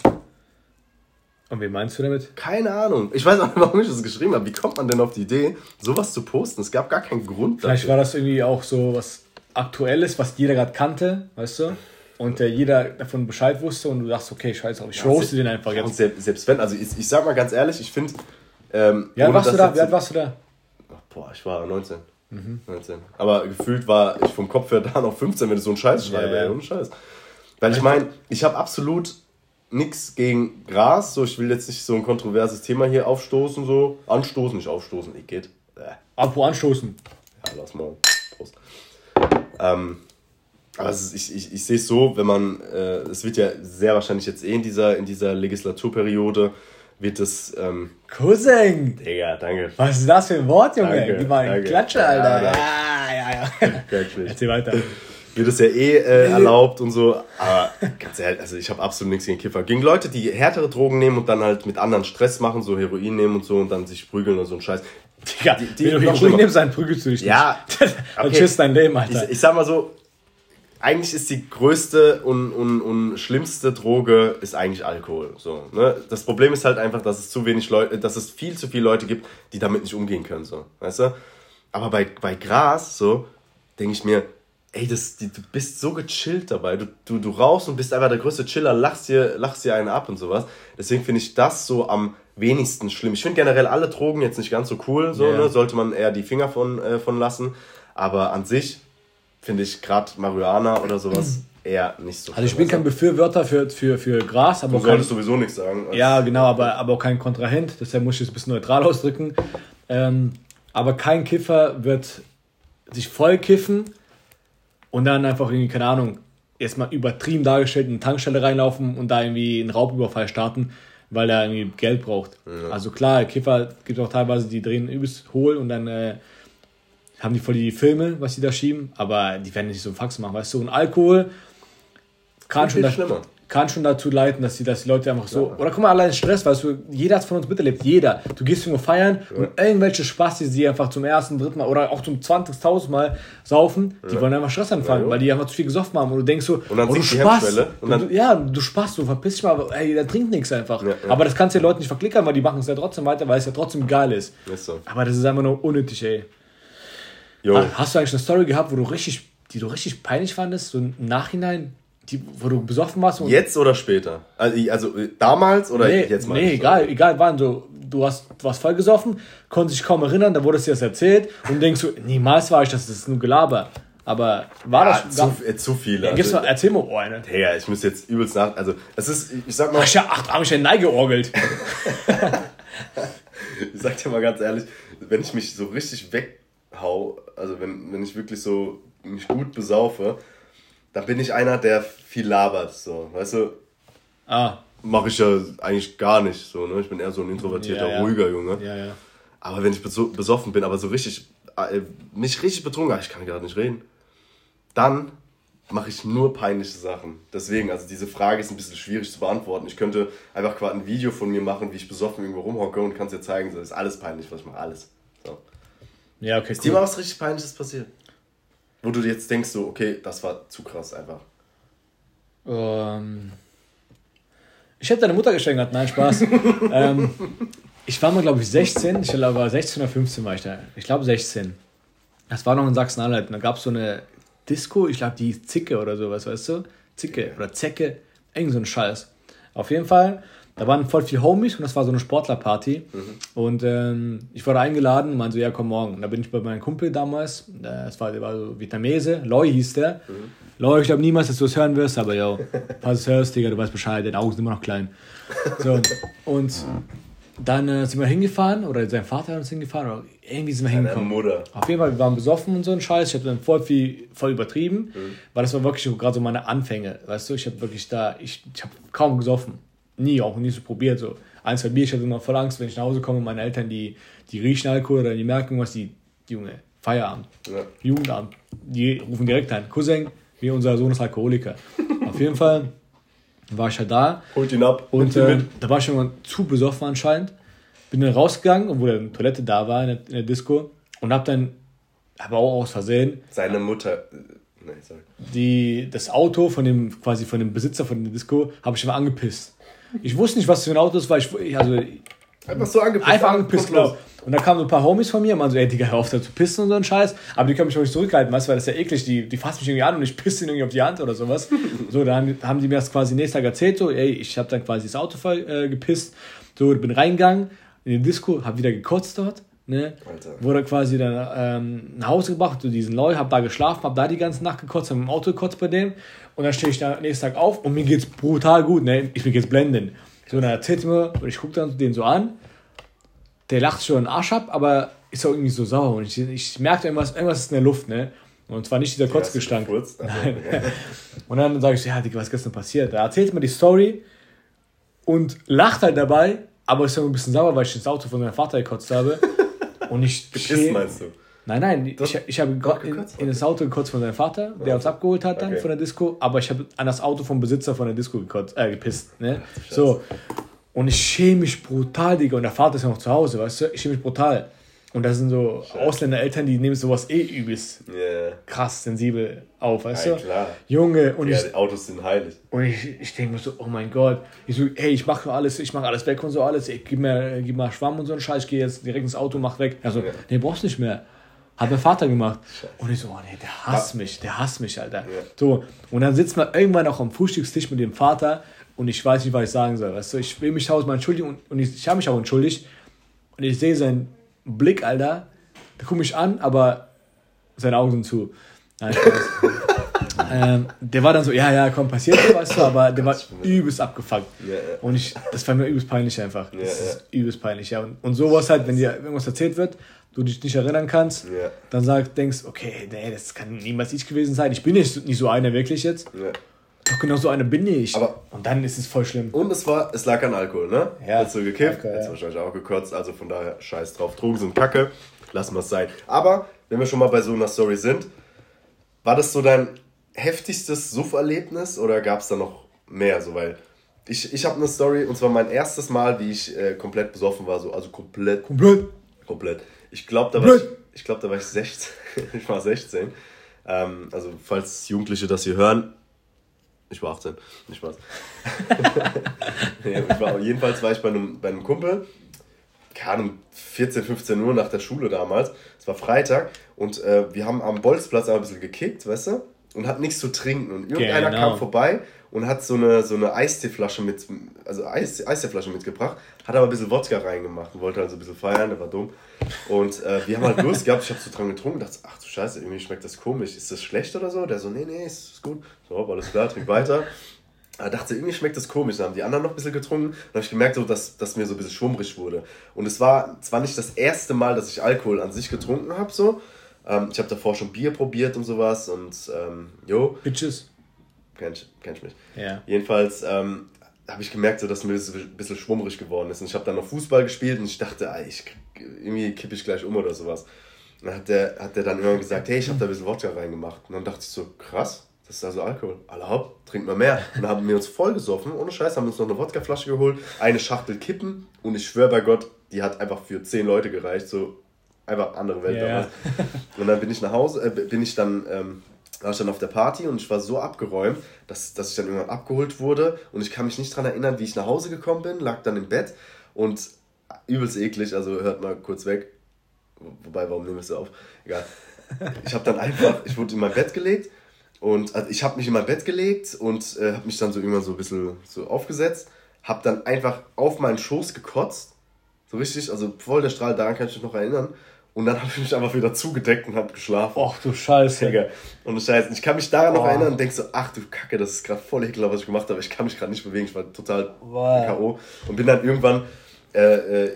und wie meinst du damit? Keine Ahnung. Ich weiß auch nicht, warum ich das geschrieben habe. Wie kommt man denn auf die Idee, sowas zu posten? Es gab gar keinen Grund Vielleicht war das irgendwie auch so was Aktuelles, was jeder gerade kannte, weißt du? Und äh, jeder davon Bescheid wusste und du dachtest, okay, scheiße, ich roaste den einfach Und jetzt. selbst, selbst wenn, also ich, ich sag mal ganz ehrlich, ich finde. Ähm, ohne warst du da? Wie alt warst du da? Ach, Boah, ich war 19. Mhm. 19. Aber gefühlt war ich vom Kopf her da noch 15, wenn du so einen Scheiß schreibe, ja. ey, ohne Scheiß. Weil ich meine, ich habe absolut nichts gegen Gras, so ich will jetzt nicht so ein kontroverses Thema hier aufstoßen, so. Anstoßen, nicht aufstoßen, ich geht. Äh, Apro anstoßen. ja, lass mal. Prost. Ähm, aber es ist, ich, ich, ich sehe es so, wenn man, äh, es wird ja sehr wahrscheinlich jetzt eh in dieser, in dieser Legislaturperiode, wird es, ähm, Cousin! Digga, danke. Was ist das für ein Wort, Junge? Danke, Gib mal einen danke. Klatscher, Alter. Ja, Ja, ja, ja. Erzähl weiter. wird es ja eh äh, erlaubt und so. Aber ganz ehrlich, also ich habe absolut nichts gegen Kiffer. Gegen Leute, die härtere Drogen nehmen und dann halt mit anderen Stress machen, so Heroin nehmen und so und dann sich prügeln und so ein Scheiß. Digga, Die- die- wenn du Heroin nimmst, dann prügelst du dich nicht. Ja, Dann okay. tschüss dein Leben, Alter. Ich, ich sag mal so, eigentlich ist die größte und, und, und schlimmste Droge ist eigentlich Alkohol. So, ne? Das Problem ist halt einfach, dass es zu wenig Leute, dass es viel zu viele Leute gibt, die damit nicht umgehen können. So, weißt du? Aber bei, bei Gras, so, denke ich mir, ey, das, die, du bist so gechillt dabei. Du, du, du rauchst und bist einfach der größte Chiller, lachst dir, lachst dir einen ab und sowas. Deswegen finde ich das so am wenigsten schlimm. Ich finde generell alle Drogen jetzt nicht ganz so cool, so, yeah. ne? sollte man eher die Finger von, äh, von lassen. Aber an sich finde ich gerade Marihuana oder sowas eher nicht so. Also ich bin kein Befürworter für, für, für Gras, aber du solltest kein, sowieso nichts sagen. Ja, genau, aber, aber auch kein Kontrahent, deshalb muss ich es ein bisschen neutral ausdrücken. Ähm, aber kein Kiffer wird sich voll kiffen und dann einfach irgendwie, keine Ahnung, erstmal übertrieben dargestellt in eine Tankstelle reinlaufen und da irgendwie einen Raubüberfall starten, weil er irgendwie Geld braucht. Ja. Also klar, Kiffer gibt auch teilweise, die drehen übelst hohl und dann äh, haben die voll die Filme, was die da schieben, aber die werden nicht so einen Fax machen, weißt du? Und Alkohol kann schon, da, kann schon dazu leiten, dass die, dass die Leute einfach so. Ja. Oder guck mal, allein Stress, weißt du, jeder hat von uns miterlebt, jeder. Du gehst irgendwo feiern ja. und irgendwelche Spaß, die einfach zum ersten, dritten Mal oder auch zum 20.000 Mal saufen, die ja. wollen einfach Stress anfangen, weil die einfach zu viel gesoffen haben. Und du denkst so, und dann oh, du Spaß. Und dann du, ja, du Spaß, du verpiss dich mal, aber ey, der trinkt nichts einfach. Aber das kannst du den Leuten nicht verklickern, weil die machen es ja trotzdem weiter, weil es ja trotzdem geil ist. ist so. Aber das ist einfach nur unnötig, ey. Jo. Hast du eigentlich eine Story gehabt, wo du richtig, die du richtig peinlich fandest, so im Nachhinein, die, wo du besoffen warst? jetzt oder später? Also, also äh, damals oder nee, jetzt mal? Nee, egal, egal wann. So, du, hast, du warst voll gesoffen, konntest dich kaum erinnern, da wurde es dir das erzählt und denkst so, niemals war ich das, das ist nur Gelaber. Aber war ja, das zu, äh, zu viel? Ja, also, mal, erzähl mal oh, eine. Digga, ich muss jetzt übelst nach. Also, es ist, ich sag mal. Ach ja, ach, hab ich ja neigeorgelt. ich sag dir mal ganz ehrlich, wenn ich mich so richtig weg hau, also wenn, wenn ich wirklich so mich gut besaufe, dann bin ich einer, der viel labert, so, weißt du? Ah. Mache ich ja eigentlich gar nicht, so, ne? Ich bin eher so ein introvertierter, ja, ja. ruhiger Junge. Ja, ja. Aber wenn ich besoffen bin, aber so richtig, äh, mich richtig betrunken, ich kann gerade nicht reden, dann mache ich nur peinliche Sachen. Deswegen, also diese Frage ist ein bisschen schwierig zu beantworten. Ich könnte einfach quasi ein Video von mir machen, wie ich besoffen irgendwo rumhocke und kann es dir zeigen. So, ist alles peinlich, was ich mache, alles. Ja, okay. Ist cool. dir mal was richtig Peinliches passiert? Wo du jetzt denkst, so, okay, das war zu krass einfach. Ähm, ich hätte deine Mutter geschenkt nein, Spaß. ähm, ich war mal, glaube ich, 16. Ich glaube, 16 oder 15 war ich da. Ich glaube, 16. Das war noch in Sachsen-Anhalt. Da gab es so eine Disco, ich glaube, die Zicke oder sowas, weißt du? Zicke oder Zecke, irgend so ein Scheiß. Auf jeden Fall da waren voll viele Homies und das war so eine Sportlerparty. Mhm. Und ähm, ich wurde eingeladen und meinte so, ja, komm morgen. Und da bin ich bei meinem Kumpel damals, das war, der war so Vietnamese, Loi hieß der. Mhm. Loi, ich glaube niemals, dass du es hören wirst, aber yo, falls du es hörst, Digga, du weißt Bescheid, deine Augen sind immer noch klein. So, und dann äh, sind wir hingefahren, oder sein Vater hat uns hingefahren, oder irgendwie sind wir hingekommen. Mutter. Auf jeden Fall, wir waren besoffen und so ein Scheiß. Ich habe dann voll viel, voll übertrieben, mhm. weil das war wirklich gerade so meine Anfänge, weißt du? Ich habe wirklich da, ich, ich habe kaum gesoffen nie, auch nie so probiert. So ein, zwei Bier, ich hatte immer voll Angst, wenn ich nach Hause komme und meine Eltern, die, die riechen Alkohol oder die merken was, die, Junge, Feierabend, ja. Jugendabend, die rufen direkt an. Cousin, wie unser Sohn ist Alkoholiker. Auf jeden Fall war ich halt da. Holt ihn ab. Und äh, da war ich schon mal zu besoffen anscheinend. Bin dann rausgegangen, obwohl eine Toilette da war in der, in der Disco und hab dann, aber auch aus Versehen. Seine Mutter. Äh, nee, sorry. Die, das Auto von dem, quasi von dem Besitzer von der Disco, habe ich immer angepisst. Ich wusste nicht, was für ein Auto es war. Ich, also, einfach so angepisst. Einfach angepisst, genau. Und da kamen so ein paar Homies von mir und so, ey, Digga, hör auf da zu pissen und so ein Scheiß. Aber die können mich auch nicht zurückhalten, weißt du, weil das ist ja eklig. Die, die fassen mich irgendwie an und ich pisse ihnen irgendwie auf die Hand oder sowas. so, dann haben die mir das quasi nächsten Tag erzählt, so, ey, ich habe dann quasi das Auto voll, äh, gepisst. So, bin reingegangen in die Disco, hab wieder gekotzt dort. Ne? Wurde quasi dann ähm, nach Hause gebracht, zu diesen Leu, hab da geschlafen, hab da die ganze Nacht gekotzt, hab im Auto gekotzt bei dem. Und dann stehe ich da nächsten Tag auf und mir geht's brutal gut, ne? Ich bin jetzt blenden. So, dann erzählt mir, und ich gucke dann den so an. Der lacht schon den Arsch ab, aber ist auch irgendwie so sauer. Und ich, ich merkte irgendwas, irgendwas ist in der Luft, ne? Und zwar nicht dieser Kotzgestank. Nein. und dann sage ich ja, Digga, was ist gestern passiert? Da erzählt mir die Story und lacht halt dabei, aber ist ja ein bisschen sauer, weil ich ins Auto von meinem Vater gekotzt habe. Und ich. Gepisst meinst du? Nein, nein, ich, ich habe in, in, das Auto gekotzt von seinem Vater, der uns abgeholt hat dann okay. von der Disco, aber ich habe an das Auto vom Besitzer von der Disco gekotzt, äh, gepisst. Ne? so. Und ich schäme mich brutal, Digga. Und der Vater ist ja noch zu Hause, weißt du? Ich schäme mich brutal. Und das sind so Ausländereltern, die nehmen sowas eh übelst Yeah. krass sensibel auf, weißt Ja, du? klar. Junge, und Ja, ich, Autos sind heilig. und ich, ich denke mir so, oh mein Gott. Ich so, hey, ich mache alles, ich mache alles weg und so alles. Ich gib mir, gib mal Schwamm und so einen Scheiß, ich gehe jetzt direkt ins Auto, mach weg. Also, Ja. nee, brauchst nicht mehr. Hat mein Vater gemacht. Und ich so, oh nee, der hasst mich, der hasst mich, Alter. So, und dann sitzt man irgendwann auch am Frühstückstisch mit dem Vater und ich weiß nicht, was ich sagen soll. Weißt du, ich will mich tausendmal entschuldigen und, und ich, ich habe mich auch entschuldigt. Und ich sehe seinen Blick, Alter. Der guckt mich an, aber seine Augen sind zu. Nein, ähm, der war dann so, ja, ja, komm, passiert so, weißt du, aber der war übelst abgefuckt. Ja, ja. Und ich, das war mir übelst peinlich einfach. Das Ja, ist übelst peinlich, ja. Und, und sowas halt, wenn dir irgendwas erzählt wird, du dich nicht erinnern kannst, Ja. dann sag, denkst, okay, nee, das kann niemals ich gewesen sein. Ich bin nicht, nicht so einer wirklich jetzt. Ja. Doch genau so einer bin ich. Aber- und dann ist es voll schlimm. Und es war, es lag an Alkohol, ne? Ja. Hast du gekifft, Alkohol, jetzt ja. wahrscheinlich auch gekotzt, also von daher scheiß drauf. Drogen sind Kacke, lassen wir es sein. Aber, wenn wir schon mal bei so einer Story sind, war das so dein heftigstes Suff-Erlebnis oder gab es da noch mehr? So, weil ich, ich habe eine Story und zwar mein erstes Mal, wie ich äh, komplett besoffen war, so, also komplett, Komplett. komplett. Ich glaube, da, war ich- ich glaub, da war ich 16. ich war 16. Ähm, also, falls Jugendliche das hier hören, ich war 18, nicht Spaß. ich war, jedenfalls war ich bei einem, bei einem Kumpel, keine Ahnung, 14, 15 Uhr nach der Schule damals. Es war Freitag und äh, wir haben am Bolzplatz ein bisschen gekickt, weißt du? Und hatten nichts zu trinken. Und irgendeiner Genau. kam vorbei und hat so eine, so eine Eisteeflasche mit, also Eis, Eisteeflasche mitgebracht, hat aber ein bisschen Wodka reingemacht und wollte also ein bisschen feiern, der war dumm. Und äh, wir haben halt Durst gehabt, ich habe so dran getrunken, dachte, ach du Scheiße, irgendwie schmeckt das komisch, ist das schlecht oder so? Der so, nee, nee, ist gut. So, alles klar, trink weiter. Da dachte irgendwie schmeckt das komisch. Dann haben die anderen noch ein bisschen getrunken. Dann habe ich gemerkt, so, dass, dass mir so ein bisschen schwummrig wurde. Und es war zwar nicht das erste Mal, dass ich Alkohol an sich getrunken habe, so. Ähm, ich habe davor schon Bier probiert und sowas. Und ähm, jo, Bitches. Kennst kennt mich. Ja. Jedenfalls ähm, habe ich gemerkt, so, dass mir das ein bisschen schwummrig geworden ist. Und ich habe dann noch Fußball gespielt und ich dachte, ah, ich, irgendwie kippe ich gleich um oder sowas. Und dann hat der, hat der dann irgendwann gesagt, hey, ich habe da ein bisschen Wodka reingemacht. Und dann dachte ich so, krass, das ist also Alkohol. Alle hopp, trinkt mal mehr. Und dann haben wir uns voll gesoffen, ohne Scheiß, haben uns noch eine Wodkaflasche geholt, eine Schachtel Kippen und ich schwöre bei Gott, die hat einfach für zehn Leute gereicht, so einfach andere Welt Ja. damals. Und dann bin ich nach Hause, äh, bin ich dann, ähm, war ich dann auf der Party und ich war so abgeräumt, dass, dass ich dann irgendwann abgeholt wurde und ich kann mich nicht daran erinnern, wie ich nach Hause gekommen bin, lag dann im Bett und übelst eklig, also hört mal kurz weg. Wobei, warum nehme ich es auf? Egal. Ich habe dann einfach, ich wurde in mein Bett gelegt und also ich habe mich in mein Bett gelegt und äh, habe mich dann so irgendwann so ein bisschen so aufgesetzt, habe dann einfach auf meinen Schoß gekotzt, so richtig, also voll der Strahl, daran kann ich mich noch erinnern. Und dann habe ich mich einfach wieder zugedeckt und habe geschlafen. Och du Scheiße. Digga. Und Scheiße, ich kann mich daran noch Oh. erinnern und denk so, ach du Kacke, das ist gerade voll ekelhaft, was ich gemacht habe. Ich kann mich gerade nicht bewegen, ich war total Wow. K.O. Und bin dann irgendwann äh, äh,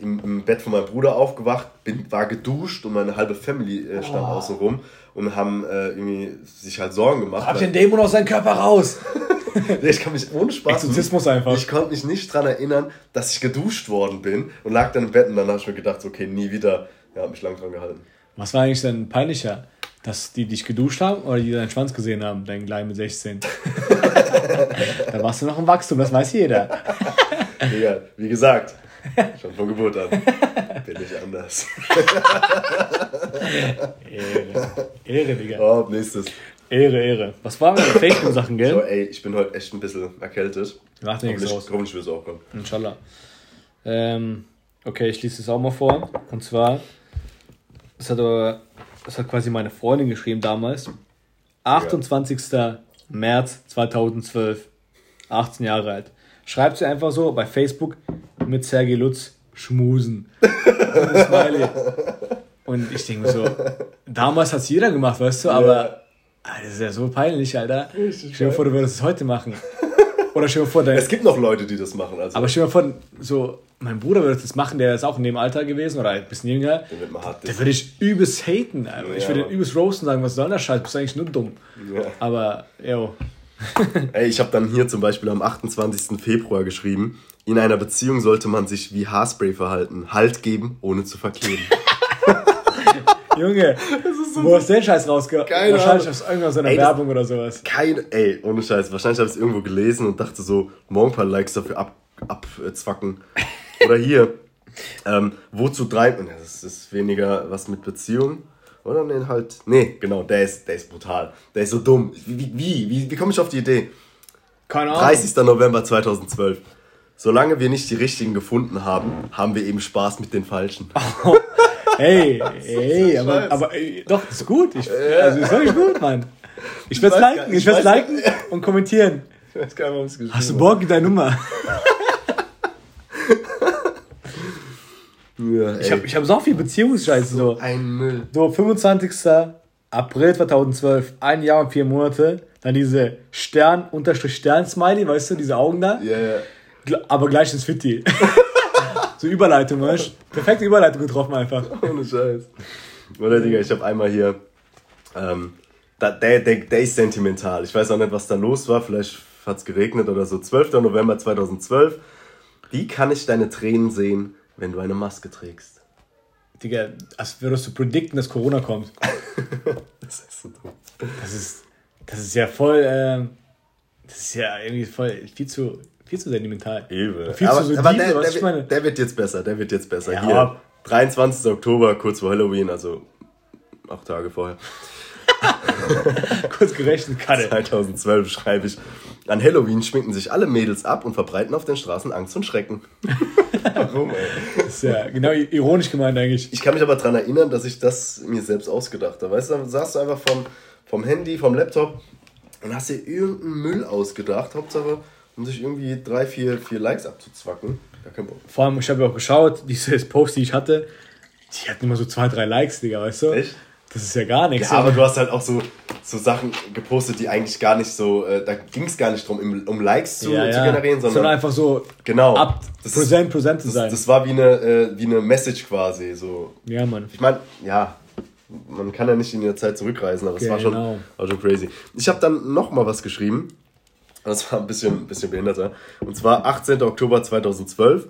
im, im Bett von meinem Bruder aufgewacht, bin, war geduscht und meine halbe Family äh, stand Oh. außen rum und haben äh, irgendwie sich halt Sorgen gemacht. Hab den Dämon aus seinem Körper raus. Ich kann mich ohne Spaß. Exorzismus einfach. Ich konnte mich nicht dran erinnern, dass ich geduscht worden bin und lag dann im Bett und dann habe ich mir gedacht, okay, nie wieder. Ja, hab mich lang dran gehalten. Was war eigentlich denn peinlicher? Dass die dich geduscht haben oder die deinen Schwanz gesehen haben, dein Klein mit 16? da warst du noch im Wachstum, das weiß jeder. Egal, wie gesagt, schon von Geburt an bin ich anders. Ehre. Ehre, Digga. Oh, nächstes. Ehre, Ehre. Was waren denn Facebook-Sachen, So, gell? ey, ich bin heute echt ein bisschen erkältet. Macht nichts Hoffentlich, aus. hoffentlich wird es auch kommen. Inshallah. Ähm, okay, ich lese es auch mal vor. Und zwar, das hat aber, das hat quasi meine Freundin geschrieben damals. 28. März 2012. 18 Jahre alt. Schreibt sie einfach so bei Facebook mit Sergei Lutz schmusen. Und. Und ich denke so, damals hat es jeder gemacht, weißt du, aber Alter, das ist ja so peinlich, Alter. Richtig Stell dir vor, du würdest es heute machen. Oder stell dir vor, dein, Es gibt noch Leute, die das machen. Also, aber stell dir mal vor, so, mein Bruder würde das machen, der ist auch in dem Alter gewesen oder ein bisschen jünger. den Der würde ich übelst haten, Alter. Ich Ja, würde Mann. ihn übelst roasten sagen, was soll der Scheiß, bist du eigentlich nur dumm. Ja. Aber, yo. Ey, ich habe dann hier zum Beispiel am 28. Februar geschrieben, in einer Beziehung sollte man sich wie Haarspray verhalten. Halt geben, ohne zu verkleben. Junge, wo hast du den Scheiß rausgehört? Keine Wahrscheinlich aus irgendeiner so einer Ey, Werbung oder sowas. Keine, ey, ohne Scheiß. Wahrscheinlich habe ich es irgendwo gelesen und dachte so, morgen ein paar Likes dafür ab, abzwacken. Oder hier, Ähm, wozu drei? Das ist weniger was mit Beziehung. Oder? Nee, halt. Nee, genau, der ist, der ist brutal. Der ist so dumm. Wie, wie, wie, wie komme ich auf die Idee? Keine Ahnung. 30. November 2012. Solange wir nicht die richtigen gefunden haben, haben wir eben Spaß mit den falschen. Hey, hey, aber, aber ey, doch, ist gut. Ich, also ist wirklich gut, Mann. Ich werde es liken, ich werde liken und kommentieren. Ich weiß gar nicht, warum es geschrieben Hast du Bock, deine Nummer? ja, ich habe ich hab so viel Beziehungsscheiße. So, so ein Müll. So, 25. April 2012, ein Jahr und vier Monate. Dann diese Stern-Stern-Smiley, weißt du, diese Augen da. Ja, yeah, ja. Aber gleich ins Fitti. so Überleitung, weißt du? Perfekte Überleitung getroffen einfach. Ohne Scheiß. Oder, Digga, ich habe einmal hier. Ähm, da, der, der, der ist sentimental. Ich weiß auch nicht, was da los war. Vielleicht hat es geregnet oder so. 12. November 2012. Wie kann ich deine Tränen sehen, wenn du eine Maske trägst? Digga, als würdest du predikten, dass Corona kommt. das ist so dumm. Das ist, das ist ja voll, äh, das ist ja irgendwie voll viel zu, viel zu sentimental. Eben. Viel aber, zu aber der, der, ich meine. der wird jetzt besser, der wird jetzt besser. Ja, Hier, 23. Oktober, kurz vor Halloween, also acht Tage vorher. Kurz gerechnet, Kalle. 2012 schreibe ich. An Halloween schminken sich alle Mädels ab und verbreiten auf den Straßen Angst und Schrecken. Warum, ey? Das ist ja genau ironisch gemeint eigentlich. Ich kann mich aber daran erinnern, dass ich das mir selbst ausgedacht habe. Weißt du, dann saß du einfach vom, vom Handy, vom Laptop und hast dir irgendeinen Müll ausgedacht. Hauptsache, um sich irgendwie drei, vier, vier Likes abzuzwacken. Vor allem, ich habe ja auch geschaut, dieses Post, die ich hatte, die hatten immer so zwei, drei Likes, Digga, weißt du? Echt? Das ist ja gar nichts. Ja, aber du hast halt auch so, so Sachen gepostet, die eigentlich gar nicht so, äh, da ging es gar nicht darum, um Likes zu, ja, ja. zu generieren, sondern, sondern einfach so genau, ab das Präsent, ist, präsent zu das, sein. Das war wie eine, äh, wie eine Message quasi. So. Ja, Mann. Ich meine, ja, man kann ja nicht in der Zeit zurückreisen, aber es genau. war, schon, genau. war schon crazy. Ich habe dann noch mal was geschrieben. Das war ein bisschen, ein bisschen behinderter. Und zwar 18. Oktober 2012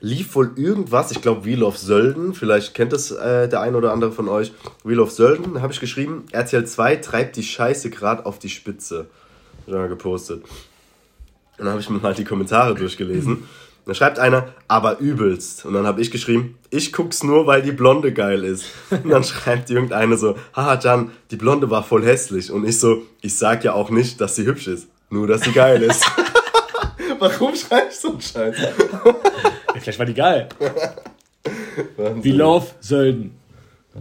lief wohl irgendwas, ich glaube Wheel of Sölden, vielleicht kennt das äh, der ein oder andere von euch. Wheel of Sölden, habe ich geschrieben, RTL 2 treibt die Scheiße gerade auf die Spitze. Ich gepostet. Und dann habe ich mir mal die Kommentare durchgelesen. Da schreibt einer, aber übelst. Und dann habe ich geschrieben, ich guck's nur, weil die Blonde geil ist. Und dann schreibt irgendeine so, haha Jan, die Blonde war voll hässlich. Und ich so, ich sag ja auch nicht, dass sie hübsch ist, nur dass sie geil ist. Warum schreibst du so einen Scheiß? Vielleicht war die geil. We love Sölden.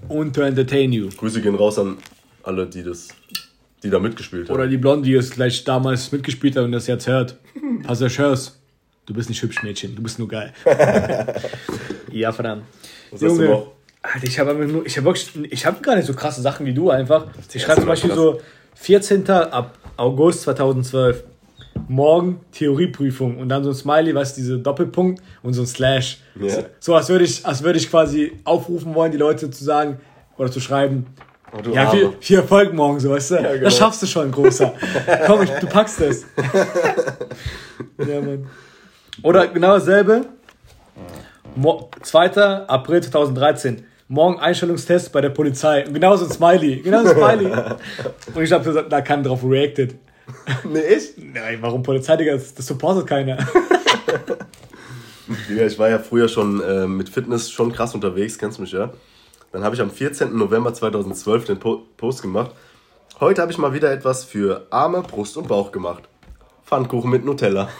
Und to entertain you. Grüße gehen raus an alle, die das, die da mitgespielt haben. Oder die Blonde, die es gleich damals mitgespielt hat und das jetzt hört. Passagers. Du bist nicht hübsch, Mädchen. Du bist nur geil. ja, verdammt. Was Junge, hast du noch? Alter, ich habe nur, ich habe wirklich, ich habe gar nicht so krasse Sachen wie du einfach. Ich schreibe zum Beispiel so 14. ab August 2012 morgen Theorieprüfung und dann so ein Smiley, was diese Doppelpunkt und so ein Slash. Yeah. So, als würde ich, als würde ich quasi aufrufen wollen, die Leute zu sagen oder zu schreiben. Oh, ja, viel, viel, Erfolg morgen, so weißt du. Ja, genau. Das schaffst du schon, großer. Komm, ich, du packst es. ja, Mann. Oder genau dasselbe. Mo 2. April 2013. Morgen Einstellungstest bei der Polizei. Genauso ein Smiley. Genauso ein Smiley. Und ich habe da keiner drauf reacted. Nee, ich? Nein, warum Polizei, Digga? Das, das supportet keiner. Digga, ich war ja früher schon äh, mit Fitness schon krass unterwegs, kennst du mich ja? Dann habe ich am 14. November 2012 den po Post gemacht. Heute habe ich mal wieder etwas für Arme, Brust und Bauch gemacht. Pfannkuchen mit Nutella.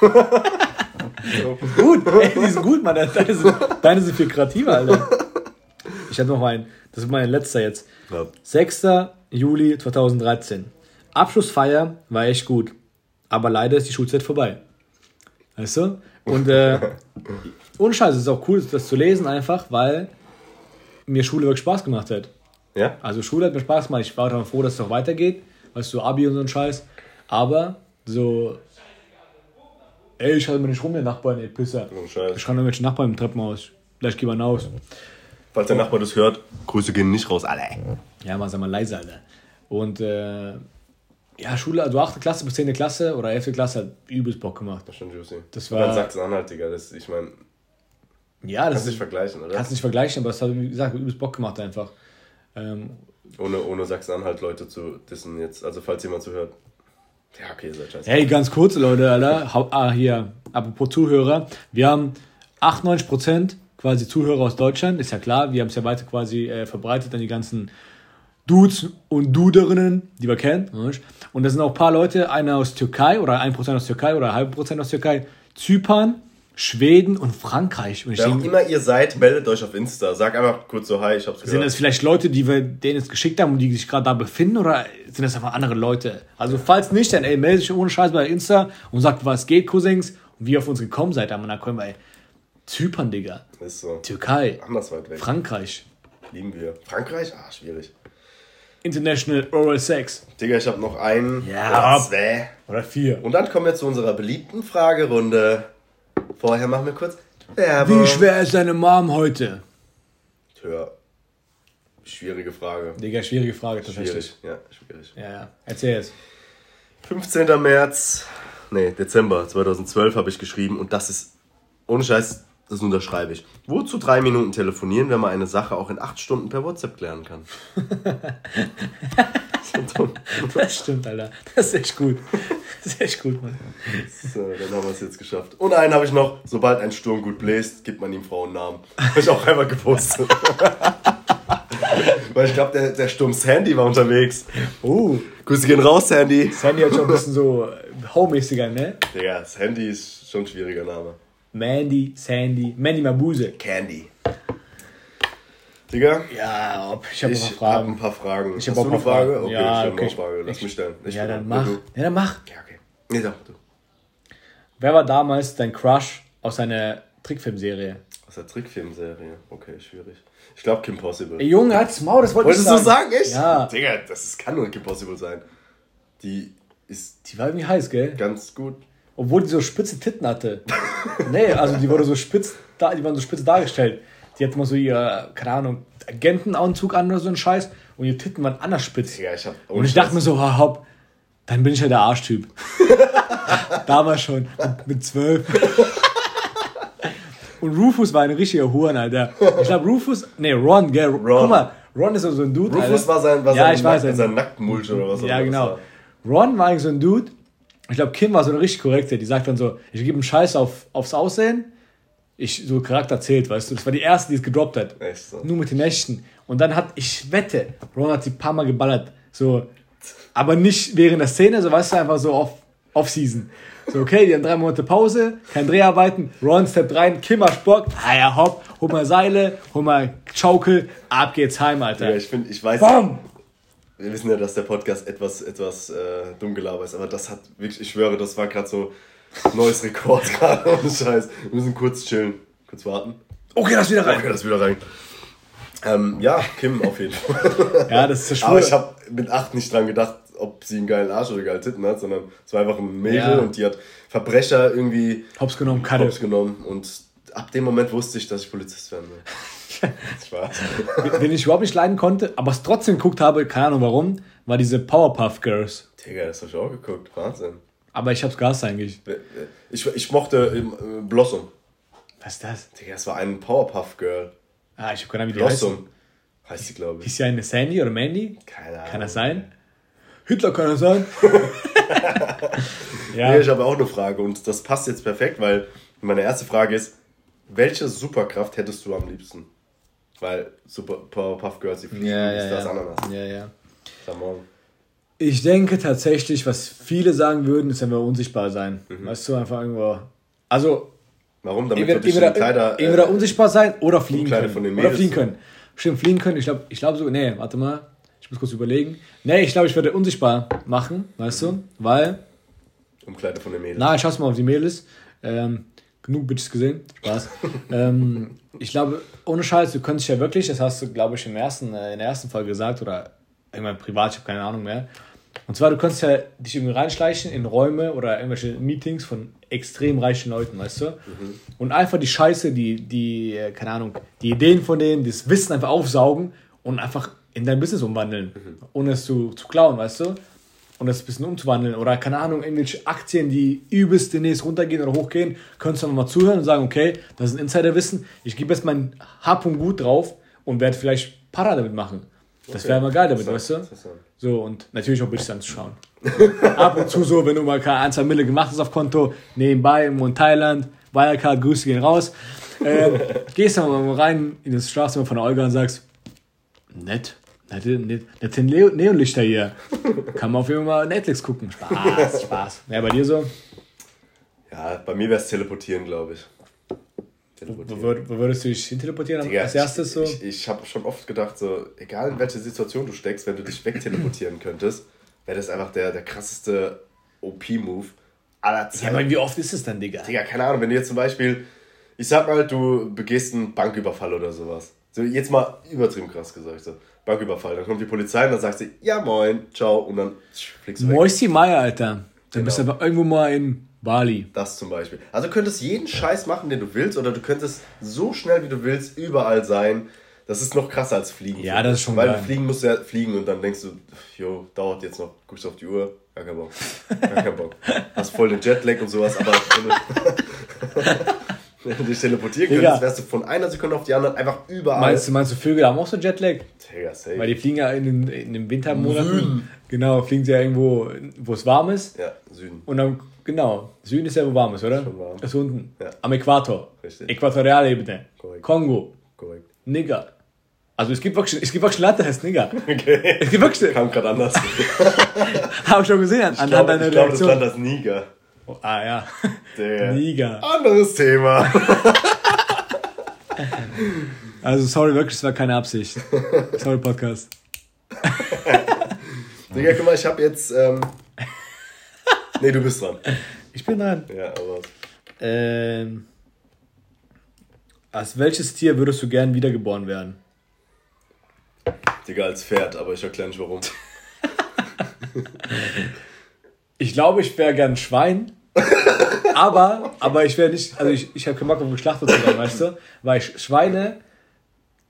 gut, ey, die sind gut, Mann. Deine sind, deine sind viel kreativer, Alter. Ich habe noch einen. Das ist mein letzter jetzt. Ja. 6. Juli 2013. Abschlussfeier war echt gut. Aber leider ist die Schulzeit vorbei. Weißt du? Und äh, ohne Scheiß, es ist auch cool, das zu lesen, einfach, weil mir Schule wirklich Spaß gemacht hat. Ja? Also Schule hat mir Spaß gemacht. Ich war dann froh, dass es auch weitergeht. Weißt du, Abi und so ein Scheiß. Aber so. Ey, ich hatte mir nicht rum, der Nachbar, ey, Pisser. Oh, Scheiß. Ich kann irgendwelche Nachbarn im Treppenhaus. Vielleicht gehen wir raus. Falls der Nachbar das hört, Grüße gehen nicht raus, alle. Ja, mal sag mal leise, Alter. Und äh, ja, Schule, also 8. Klasse bis 10. Klasse oder 11. Klasse hat übelst Bock gemacht. Das ist schon juicy. Das war. Sachsen-Anhalt, Digga, das, ich meine. Ja, das. Kannst nicht vergleichen, oder? Kannst nicht vergleichen, aber es hat, wie gesagt, übelst Bock gemacht einfach. Ähm, ohne ohne Sachsen-Anhalt Leute zu dissen jetzt, also falls jemand zuhört. Ja, okay, seid scheiße. Hey, ganz kurz, Leute, Alter. Ah, hier, apropos Zuhörer. Wir haben 98% quasi Zuhörer aus Deutschland, ist ja klar. Wir haben es ja weiter quasi äh, verbreitet an die ganzen Dudes und Duderinnen, die wir kennen. Und da sind auch ein paar Leute, einer aus Türkei oder 1% aus Türkei oder halb Prozent aus Türkei, Zypern, Schweden und Frankreich. Und Wer auch immer ihr seid, meldet euch auf Insta. Sag einfach kurz so Hi, ich hab's gehört. Sind das vielleicht Leute, die wir denen es geschickt haben und die sich gerade da befinden oder sind das einfach andere Leute? Also falls nicht, dann ey, meldet euch ohne Scheiß bei Insta und sagt, was geht, Cousins, und wie ihr auf uns gekommen seid. Aber dann können wir, ey, Zypern, Digga. Ist so. Türkei. Anders weit weg. Frankreich. Lieben wir. Frankreich? Ah, schwierig. International Oral Sex. Digga, ich habe noch einen Ja. oder zwei. Oder vier. Und dann kommen wir zu unserer beliebten Fragerunde. Vorher machen wir kurz Werbung. Wie schwer ist deine Mom heute? Tja, schwierige Frage. Digga, schwierige Frage tatsächlich. Schwierig, ja, schwierig. Ja, ja. Erzähl es. 15. März, nee, Dezember 2012 habe ich geschrieben und das ist, ohne Scheiß, das unterschreibe ich. Wozu drei Minuten telefonieren, wenn man eine Sache auch in acht Stunden per WhatsApp klären kann? so. Das stimmt, Alter. Das ist echt gut. Das ist echt gut, Mann. So, dann haben wir es jetzt geschafft. Und einen habe ich noch, sobald ein Sturm gut bläst, gibt man ihm Frauennamen. Habe ich auch einmal gepostet. Weil ich glaube, der, der Sturm Sandy war unterwegs. Uh, Grüße gehen raus, Sandy. Sandy hat schon ein bisschen so homemäßiger, ne? Digga, Sandy ist schon ein schwieriger Name. Mandy, Sandy, Mandy Mabuse. Candy. Digga, Ja, ob, ich habe ich noch Fragen. habe ein paar Fragen. Ich habe auch eine noch Fragen. Frage? Okay, ja, ich habe okay. noch eine Frage. Lass Ich- mich stellen. Ich ja, dann mach. Ja, dann mach. Ja, okay. Nee, sag du. Wer war damals dein Crush aus einer Trickfilmserie? Aus der Trickfilmserie. Okay, schwierig. Ich glaube Kim Possible. Ey, Junge, halt's Maul, das wollte ich Wolltest sagen. du sagen, echt? Ja. Digga, das ist, kann nur Kim Possible sein. Die ist Die war irgendwie heiß, gell? ganz gut. Obwohl die so spitze Titten hatte. nee, also die wurde so spitz, da, die waren so spitz dargestellt. Die hatte mal so ihr, keine Ahnung, Agentenanzug an oder so ein Scheiß und ihre Titten waren anders spitz. Digga, ich hab. Und ich dachte mir so, hopp, dann bin ich ja der Arschtyp. Damals schon, mit- zwölf. Und Rufus war ein richtiger Huren, Alter. Ich glaube, Rufus, nee, Ron, gell? Ron. Guck mal, Ron ist so ein Dude. Rufus Alter. war sein, war ja, sein, ich weiß, sein, sein, sein Nacktmulch oder was auch ja, genau. war. Ron war eigentlich so ein Dude. Ich glaube, Kim war so eine richtig korrekte. Die sagt dann so: Ich gebe einen Scheiß auf, aufs Aussehen. Ich, so Charakter zählt, weißt du. Das war die erste, die es gedroppt hat. Echt so. Nur mit den Nächten. Und dann hat, ich wette, Ron hat sie ein paar Mal geballert. So, aber nicht während der Szene, so weißt du, einfach so off, off-season. So, okay, die haben drei Monate Pause, kein Dreharbeiten, Ron steppt rein, Kim hat Bock, ah ja, hopp, hol mal Seile, hol mal Schaukel, ab geht's heim, Alter. Ja, ich finde, ich weiß. Bam! Wir wissen ja, dass der Podcast etwas, etwas äh, dumm gelabert ist, aber das hat wirklich, ich schwöre, das war gerade so neues Rekord gerade. Ohne Scheiß. Wir müssen kurz chillen. Kurz warten. Okay, das wieder rein. Okay, das wieder rein. Ähm, ja, Kim auf jeden Fall. Ja, das ist der Aber Schwur. ich habe mit acht nicht dran gedacht, ob sie einen geilen Arsch oder geile Titten hat, sondern es war einfach ein Mädel Ja. und die hat Verbrecher irgendwie Hops genommen, Kalle. Hops genommen und ab dem Moment wusste ich, dass ich Polizist werden will. Spaß. Den ich überhaupt nicht leiden konnte, aber es trotzdem geguckt habe, keine Ahnung warum, war diese Powerpuff Girls. Digga, das hab ich auch geguckt. Wahnsinn. Aber ich hab's gehasst eigentlich. Ich, ich mochte ähm, äh, Blossom. Was ist das? Digga, es war ein Powerpuff Girl. Ah, ich hab keine Ahnung, wie die heißt. Blossom. Heißt sie, glaube ich. Hieß sie eine Sandy oder Mandy? Keine Ahnung. Kann das sein? Hitler kann das sein? ja. Nee, ich habe auch eine Frage und das passt jetzt perfekt, weil meine erste Frage ist, welche Superkraft hättest du am liebsten? Weil Super Powerpuff Girls, die fliegen, ja, ist ja, das ja. Ananas. ja, ja. Come on. Ich denke tatsächlich, was viele sagen würden, ist einfach unsichtbar sein. Mhm. Weißt du, einfach irgendwo. Also, Warum? Damit entweder, in entweder, Kleider... entweder äh, unsichtbar sein oder fliegen Umkleide können. von den oder fliegen können. Stimmt, fliegen können. Ich glaube ich glaub so, nee, warte mal. Ich muss kurz überlegen. Nee, ich glaube, ich würde unsichtbar machen, weißt du? Weil, Umkleide von den Mädels. na, ich schaue mal auf die Mädels. Ähm, genug Bitches gesehen. Spaß. ähm, ich glaube, ohne Scheiß, du könntest ja wirklich, das hast du, glaube ich, im ersten, äh, in der ersten Folge gesagt oder irgendwann privat, ich habe keine Ahnung mehr. Und zwar, du könntest ja dich irgendwie reinschleichen in Räume oder irgendwelche Meetings von extrem reichen Leuten, weißt du? Und einfach die Scheiße, die, die, äh, keine Ahnung, die Ideen von denen, das Wissen einfach aufsaugen und einfach in dein Business umwandeln, ohne es zu, zu klauen, weißt du? Und das ein bisschen umzuwandeln. Oder keine Ahnung, irgendwelche Aktien, die übelst demnächst runtergehen oder hochgehen, könntest du einfach mal zuhören und sagen, okay, das ist ein Insiderwissen, ich gebe jetzt mein Hab und Gut drauf und werde vielleicht Para damit machen. Das wäre mal geil damit, weißt du? So, und natürlich auch Bitches anzuschauen. Ab und zu so, wenn du mal ein, zwei Mille gemacht hast auf Konto, nebenbei in Thailand, Wirecard, Grüße gehen raus. ähm, gehst dann mal rein in das Schlafzimmer von Olga und sagst, nett, nette Neo- Neonlichter hier. Kann man auf jeden Fall mal Netflix gucken. Spaß, Spaß. Ja, bei dir so? Ja, bei mir wäre es teleportieren, glaube ich. Wo, Teleportieren. würd- wo würdest du dich hin teleportieren Digga, als erstes so? Ich, ich habe schon oft gedacht, so, egal in welche Situation du steckst, wenn du dich wegteleportieren könntest, wäre das einfach der, der krasseste OP-Move aller Ja, Zeiten. aber wie oft ist es dann, Digga? Digga, keine Ahnung, wenn du jetzt zum Beispiel, ich sag mal, du begehst einen Banküberfall oder sowas. So, jetzt mal übertrieben krass gesagt, so. Banküberfall. Dann kommt die Polizei und dann sagt sie, ja moin, ciao, und dann fliegst du weg. Moisti Meier, Alter. Dann bist du Genau. aber irgendwo mal in Bali. Das zum Beispiel. Also du könntest jeden Scheiß machen, den du willst, oder du könntest so schnell wie du willst überall sein. Das ist noch krasser als Fliegen. Ja, das ist schon Weil geil. fliegen musst du ja fliegen und dann denkst du, jo, dauert jetzt noch, guckst auf die Uhr, gar kein Bock. Gar kein Bock. Hast voll den Jetlag und sowas, aber wenn du, dich teleportieren Digga. könntest, wärst du von einer Sekunde auf die andere einfach überall. Meinst du, meinst du, Vögel haben auch so Jetlag? Digga, safe. Weil die fliegen ja in den, in den Wintermonaten. Süden. Genau, fliegen sie ja irgendwo, wo es warm ist. ja, Süden. Und dann, genau, Süden ist ja, wo warm ist, oder? Schon warm. Ist unten. Ja. Am Äquator. Richtig. Äquatorialebene. Korrekt. Kongo. Korrekt. Nigger. Also es gibt wirklich, es gibt wirklich ein Land, das heißt Nigger. Okay. Es gibt wirklich, Kam gerade anders. habe ich schon gesehen, an- Ich anhand glaube, deiner ich glaub, das Reaktion. Land das Niger. Oh, ah ja, Der. Niger. Anderes Thema. Also sorry, wirklich, es war keine Absicht. Sorry, Podcast. Digga, guck mal, ich hab jetzt. Ähm... Nee, du bist dran. Ich bin dran. Ja, aber. Ähm, als welches Tier würdest du gern wiedergeboren werden? Digga, als Pferd, aber ich erkläre nicht warum. Ich glaube, ich wäre gern Schwein. Aber, aber ich wäre nicht, also ich, ich habe keinen Bock auf geschlachtet zu werden, weißt du? Weil Sch- Schweine,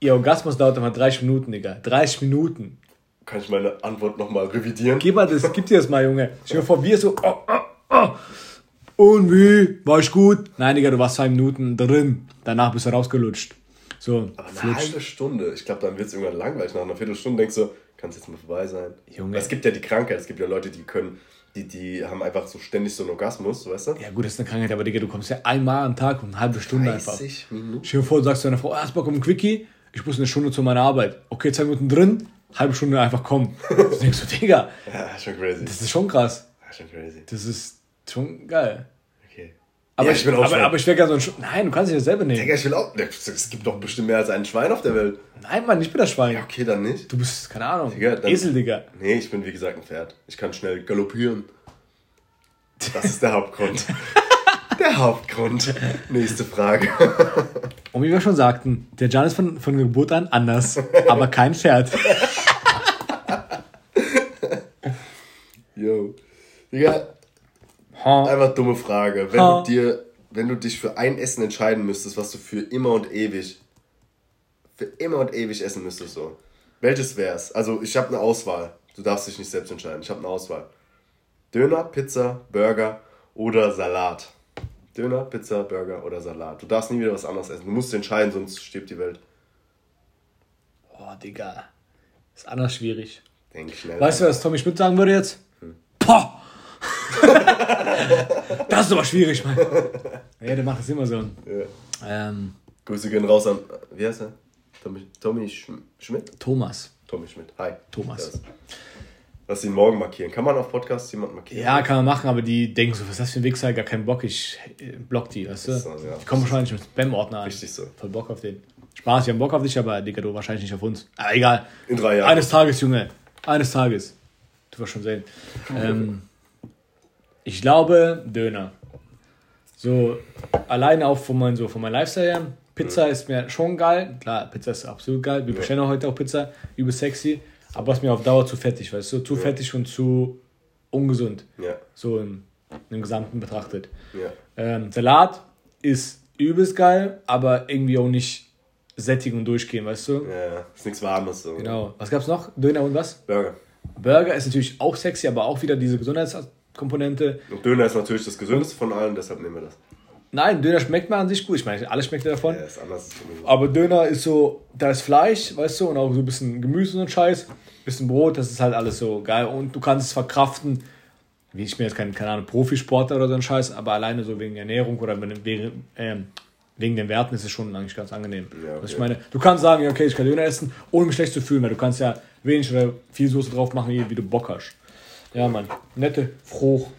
ihr Orgasmus dauert immer 30 Minuten, Digga. 30 Minuten. Kann ich meine Antwort nochmal revidieren? Gib mal das, gib dir das mal, Junge. Stell dir vor, wir so, oh, oh, oh. Und wie? War ich gut? Nein, Digga, du warst zwei Minuten drin. Danach bist du rausgelutscht. So, Aber eine flutscht. halbe Stunde. Ich glaube, dann wird es irgendwann langweilig. Nach einer Viertelstunde denkst du, kann es jetzt mal vorbei sein. Junge. Es gibt ja die Krankheit, es gibt ja Leute, die können, die, die haben einfach so ständig so einen Orgasmus, weißt du? Ja gut, das ist eine Krankheit, aber Digga, du kommst ja einmal am Tag und eine halbe Stunde einfach. 30 Minuten. Stell dir vor, du sagst zu deiner Frau, ah, hast Bock auf einen Quickie? Ich muss eine Stunde zu meiner Arbeit. Okay, zwei Minuten drin, halbe Stunde einfach kommen. Du denkst so, Digga, Ja, schon crazy. das ist schon krass. Ja, schon crazy. Das ist schon geil. Aber Ja, ich, bin auch aber, Schwein. aber ich wäre gerne so ein Sch Nein, du kannst dich das selber nehmen. Digga, ich will auch. Es gibt doch bestimmt mehr als ein Schwein auf der Welt. Nein, Mann, ich bin das Schwein. Ja, okay, dann nicht. Du bist, keine Ahnung, Digga, dann- Esel, Digga. Nee, ich bin wie gesagt ein Pferd. Ich kann schnell galoppieren. Das ist der Hauptgrund. der Hauptgrund. Nächste Frage. Und wie wir schon sagten, der Jan ist von, von Geburt an anders, aber kein Pferd. Yo. Digga, Ha. einfach dumme Frage. Wenn Ha. du dir, wenn du dich für ein Essen entscheiden müsstest, was du für immer und ewig, für immer und ewig essen müsstest, so. Welches wär's? Also, ich habe eine Auswahl. Du darfst dich nicht selbst entscheiden. Ich habe eine Auswahl. Döner, Pizza, Burger oder Salat. Döner, Pizza, Burger oder Salat. Du darfst nie wieder was anderes essen. Du musst entscheiden, sonst stirbt die Welt. Boah, Digga. Ist anders schwierig. Denk schnell. Weißt du, was Tommy Schmidt sagen würde jetzt? Hm. Poh! das ist aber schwierig, Mann. Ja, der macht das immer so. Ja. Ähm, Grüße gehen raus an, wie heißt er? Tommy, Tommy Schm Schmidt? Thomas. Tommy Schmidt. Hi. Thomas. Lass ihn morgen markieren. Kann man auf Podcasts jemanden markieren? Ja, kann man machen, aber die denken so, was ist das für ein Wichser? Gar keinen Bock, ich äh, block die, weißt du? so, ja. Die kommen wahrscheinlich mit Spam-Ordner an. Richtig so. Voll Bock auf den. Spaß, wir haben Bock auf dich, aber Digga, du wahrscheinlich nicht auf uns. Aber egal. In drei Jahren. Eines Tages, Junge. Eines Tages. Du wirst schon sehen. ähm, ich glaube, Döner. So, alleine auch von meinem so von meinem Lifestyle her. Pizza ist mir schon geil. Klar, Pizza ist absolut geil. Wir bestellen auch heute auch Pizza. Übel sexy. Aber es ist mir auf Dauer zu fettig, weißt du? Zu fettig und zu ungesund. Ja, So im, im Gesamten betrachtet. ja. Ähm, Salat ist übelst geil, aber irgendwie auch nicht sättigen und durchgehen, weißt du? Ja, ist nichts Warmes so. Genau. Was gab's noch? Döner und was? Burger. Burger ist natürlich auch sexy, aber auch wieder diese Gesundheitskomponente. Und Döner ist natürlich das gesündeste von allen, deshalb nehmen wir das. Nein, Döner schmeckt mir an sich gut. Ich meine, alles schmeckt davon. Ja, ist anders. Aber Döner ist so, da ist Fleisch, weißt du, und auch so ein bisschen Gemüse und so ein Scheiß. Bisschen Brot, das ist halt alles so geil. Und du kannst es verkraften. Wie ich bin jetzt kein, keine Ahnung, Profisportler oder so ein Scheiß, aber alleine so wegen Ernährung oder wegen, ähm, wegen den Werten ist es schon eigentlich ganz angenehm. Ja, okay. Also ich meine, du kannst sagen, ja, okay, ich kann Döner essen, ohne mich schlecht zu fühlen, weil du kannst ja wenig oder viel Soße drauf machen, wie du Bock hast. Ja, Mann. Nette Frucht.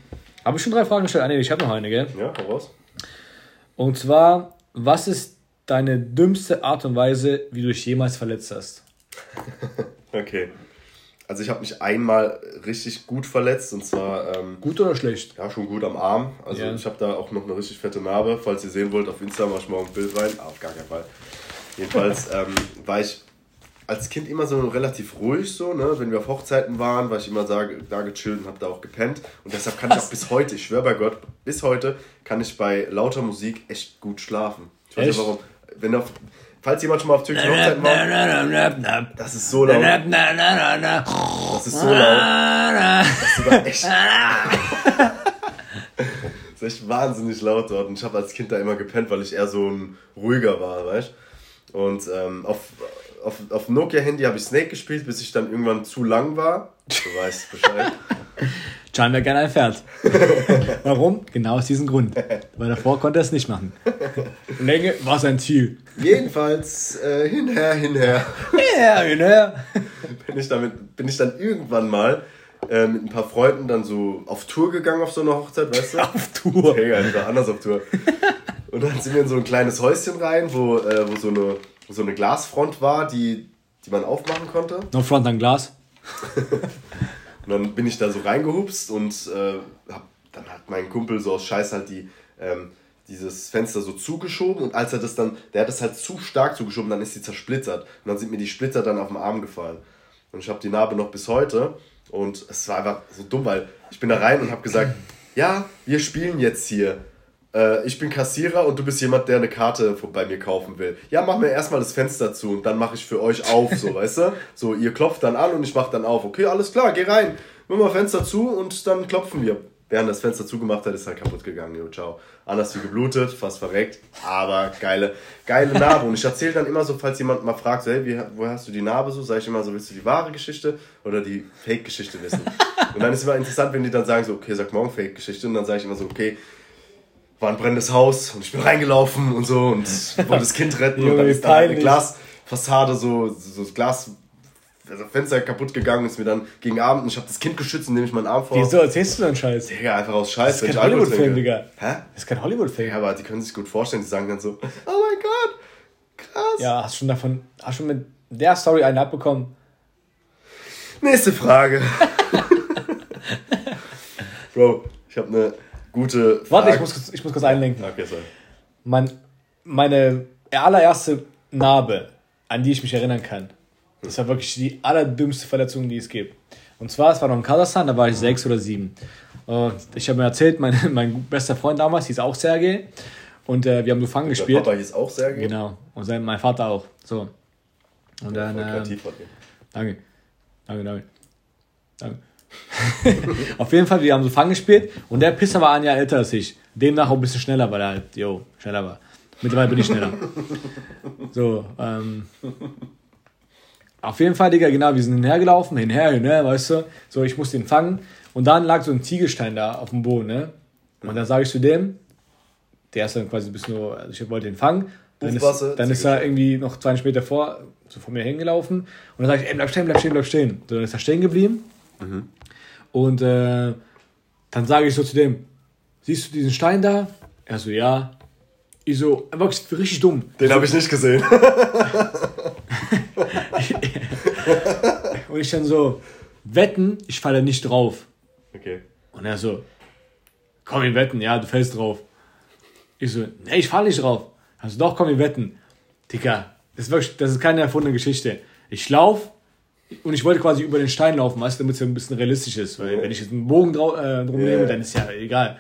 Habe ich schon drei Fragen gestellt? Ah, nee, ich habe noch eine, gell? Ja, hau raus. Und zwar, was ist deine dümmste Art und Weise, wie du dich jemals verletzt hast? Okay. Also ich habe mich einmal richtig gut verletzt und zwar ähm, Gut oder schlecht? ja schon gut am Arm. Also Ja. ich habe da auch noch eine richtig fette Narbe. Falls ihr sehen wollt, auf Insta mache ich morgen ein Bild rein. Ah, auf gar keinen Fall. Jedenfalls ähm, war ich als Kind immer so relativ ruhig so, ne? Wenn wir auf Hochzeiten waren, war ich immer da, da gechillt und habe da auch gepennt. Und deshalb kann ich auch bis heute, ich schwöre bei Gott, bis heute kann ich bei lauter Musik echt gut schlafen. Ich weiß nicht warum. Wenn auf, falls jemand schon mal auf türkischen Hochzeiten war, das ist so laut. Das ist so laut. Das ist sogar echt. das ist echt wahnsinnig laut dort. Und ich habe als Kind da immer gepennt, weil ich eher so ein ruhiger war, weißt Und ähm, auf, auf, auf Nokia-Handy habe ich Snake gespielt, bis ich dann irgendwann zu lang war. Du weißt Bescheid. Can wäre gerne ein Pferd. Warum? Genau aus diesem Grund. Weil davor konnte er es nicht machen. Länge war sein Ziel. Jedenfalls äh, hinher, hinher. Ja, genau. bin ich, damit, bin ich dann irgendwann mal äh, mit ein paar Freunden dann so auf Tour gegangen auf so einer Hochzeit, weißt du? Auf Tour. Hey, ich war anders auf Tour. Und dann sind wir in so ein kleines Häuschen rein, wo, äh, wo so, eine, so eine Glasfront war, die, die man aufmachen konnte. No front an Glas. Und dann bin ich da so reingehupst und äh, hab, dann hat mein Kumpel so aus Scheiß halt die, ähm, dieses Fenster so zugeschoben und als er das dann, der hat das halt zu stark zugeschoben, dann ist die zersplittert. Und dann sind mir die Splitter dann auf den Arm gefallen. Und ich habe die Narbe noch bis heute und es war einfach so dumm, weil ich bin da rein und habe gesagt, ja, wir spielen jetzt hier. Äh, ich bin Kassierer und du bist jemand, der eine Karte bei mir kaufen will. Ja, mach mir erstmal das Fenster zu und dann mache ich für euch auf, so, weißt du? So, ihr klopft dann an und ich mach dann auf. Okay, alles klar, geh rein. Mach mal Fenster zu und dann klopfen wir. Während das Fenster zugemacht hat, ist halt kaputt gegangen. Jo, ciao. Anders wie geblutet, fast verreckt, aber geile, geile Narbe. Und ich erzähle dann immer so, falls jemand mal fragt, so, hey, wie, woher hast du die Narbe so, sage ich immer so, willst du die wahre Geschichte oder die Fake-Geschichte wissen? Und dann ist immer interessant, wenn die dann sagen so, okay, sag morgen Fake-Geschichte. Und dann sage ich immer so, okay, war ein brennendes Haus und ich bin reingelaufen und so und wollte das Kind retten und dann ist dann eine. Glasfassade so, so das Glas, also Fenster kaputt gegangen, ist mir dann gegen Abend und ich habe das Kind geschützt, indem ich meinen Arm vor. Wieso erzählst du dann Scheiß? Digga, einfach aus Scheiß, Das ist kein Hollywood-Film, Digga. Hä? Das ist kein Hollywood-Film. Ja, aber die können sich gut vorstellen, die sagen dann so, oh mein Gott, krass. Ja, hast schon davon, hast schon mit der Story einen abbekommen? Nächste Frage. Bro, ich habe eine gute Frage. Warte, ich muss, kurz- ich muss kurz einlenken. Okay, sorry. Mein, meine allererste Narbe, an die ich mich erinnern kann, das war wirklich die allerdümmste Verletzung, die es gibt. Und zwar, es war noch in Kasachstan, da war ich sechs oder sieben. Und ich habe mir erzählt, mein, mein bester Freund damals hieß auch Sergej. Und äh, wir haben so Fang Dein gespielt. Papa hieß auch Sergej. Genau. Und sein, mein Vater auch. So. Und dann. Voll ähm, kreativ. Danke. Danke, danke. Danke. Auf jeden Fall, wir haben so Fang gespielt und der Pisser war ein Jahr älter als ich. Demnach auch ein bisschen schneller, weil er halt, jo, schneller war. Mittlerweile bin ich schneller. So, ähm. Auf jeden Fall, Digga, genau, wir sind hinhergelaufen, hinher, hinher, weißt du. So, ich musste ihn fangen. Und dann lag so ein Ziegelstein da auf dem Boden, ne? Und dann sage ich zu dem, der ist dann quasi ein bisschen nur, also ich wollte ihn fangen. Dann ist, dann ist er irgendwie noch zwei Meter vor, so vor mir hingelaufen. Und dann sage ich, ey, bleib stehen, bleib stehen, bleib stehen. So, dann ist er stehen geblieben. Und äh, dann sage ich so zu dem, siehst du diesen Stein da? Er so, ja. Ich so, wirklich richtig dumm. Den habe ich nicht gesehen. Und ich dann so, wetten, ich falle nicht drauf. Okay. Und er so, komm, wir wetten, ja, du fällst drauf. Ich so, nee, ich falle nicht drauf. Also doch, komm, wir wetten. Digga, das ist wirklich, das ist keine erfundene Geschichte. Ich lauf und ich wollte quasi über den Stein laufen, weißt du, damit es ja ein bisschen realistisch ist. Weil wenn ich jetzt einen Bogen drau äh, drum nehme, Ja. dann ist ja egal.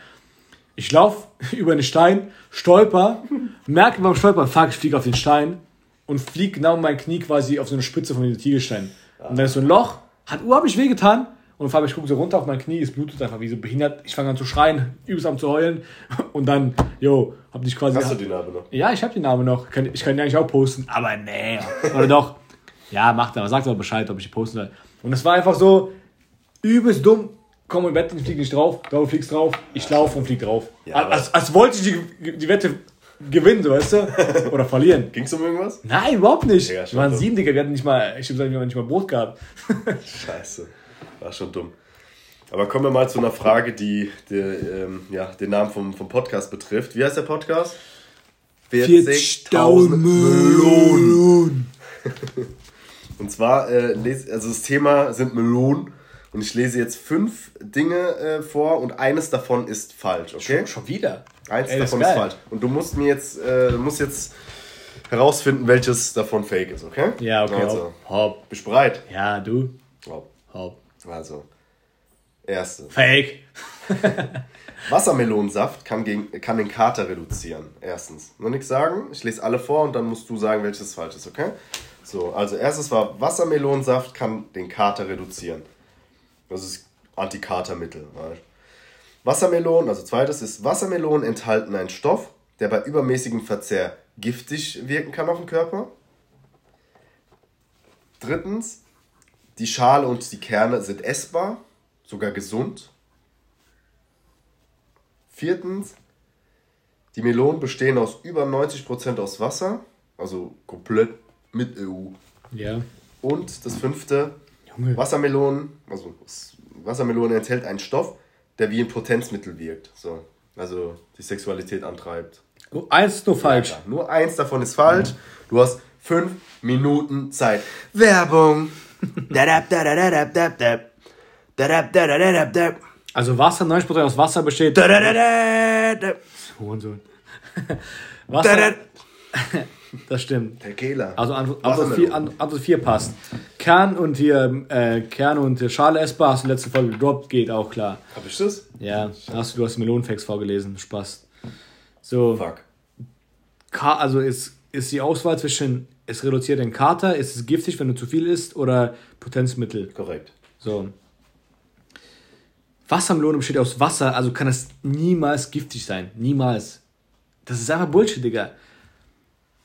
Ich lauf über den Stein, stolper, merke beim Stolpern, fuck, ich fliege auf den Stein und fliege genau mein Knie quasi auf so eine Spitze von diesem Ziegelstein. Und dann ist so ein Loch, hat unheimlich wehgetan. Und vor allem, ich gucke so runter auf mein Knie, es blutet einfach wie so behindert. Ich fange an zu schreien, übelst am zu heulen. Und dann, yo, hab dich quasi. Hast du die Narbe noch? Ja, ich habe den Namen noch. Ich kann die eigentlich auch posten. Aber nee. Oder doch. Ja, macht aber. Sagt aber Bescheid, ob ich die posten soll. Und es war einfach so übelst dumm. Komm im Bett, ich flieg nicht drauf. Du fliegst drauf. Ich laufe und flieg drauf. Ja, als, als wollte ich die, die Wette gewinnen, so, weißt du? Oder verlieren. Ging's um irgendwas? Nein, überhaupt nicht. Ja, wir waren dumm. sieben, Digga. Wir hatten nicht mal, ich würde sagen, wir haben nicht mal Brot gehabt. Scheiße. War schon dumm. Aber kommen wir mal zu einer Frage, die, die ähm, ja, den Namen vom, vom Podcast betrifft. Wie heißt der Podcast? 40.000 Melonen. Und zwar, äh, lese, also das Thema sind Melonen. Und ich lese jetzt fünf Dinge äh, vor und eines davon ist falsch, okay? Schon, schon wieder. Eins Ey, davon ist ist, falsch. Und du musst mir jetzt, äh, musst jetzt herausfinden, welches davon fake ist, okay? Ja, okay. Also, Hopp. hopp. bist du bereit? Ja, du. Hopp. Hopp. Also, erste. Fake. Wassermelonensaft kann, gegen, kann den Kater reduzieren. Erstens. Nur nichts sagen. Ich lese alle vor und dann musst du sagen, welches falsch ist, okay? So, also erstes war Wassermelonensaft kann den Kater reduzieren. Das ist Antikatermittel. Wassermelonen, also zweites ist Wassermelonen enthalten einen Stoff, der bei übermäßigem Verzehr giftig wirken kann auf den Körper. Drittens, die Schale und die Kerne sind essbar, sogar gesund. Viertens, die Melonen bestehen aus über 90% aus Wasser, also komplett mit EU. Ja. Und das fünfte, Junge. Wassermelonen, also Wassermelone enthält einen Stoff, der wie ein Potenzmittel wirkt. So, also die Sexualität antreibt. Oh, eins ist nur falsch. Ja, nur eins davon ist falsch. Du hast fünf Minuten Zeit. Werbung. Also Wasser, 90% aus Wasser besteht. Wasser. Das stimmt. Tequila. Also Antwort, Wassermelone. Antwort, vier, Ant- Antwort 4 passt. Kern und hier, äh, Kern und Schale essbar hast du letzte Folge gedroppt, geht auch klar. Hab ich das? Ja, hast du, du hast Melonenfacts vorgelesen, Spaß. So, Fuck. Ka also ist, ist die Auswahl zwischen, es reduziert den Kater, ist es giftig, wenn du zu viel isst, oder Potenzmittel. Korrekt. So. Wassermelone besteht aus Wasser, also kann es niemals giftig sein. Niemals. Das ist einfach Bullshit, Digga.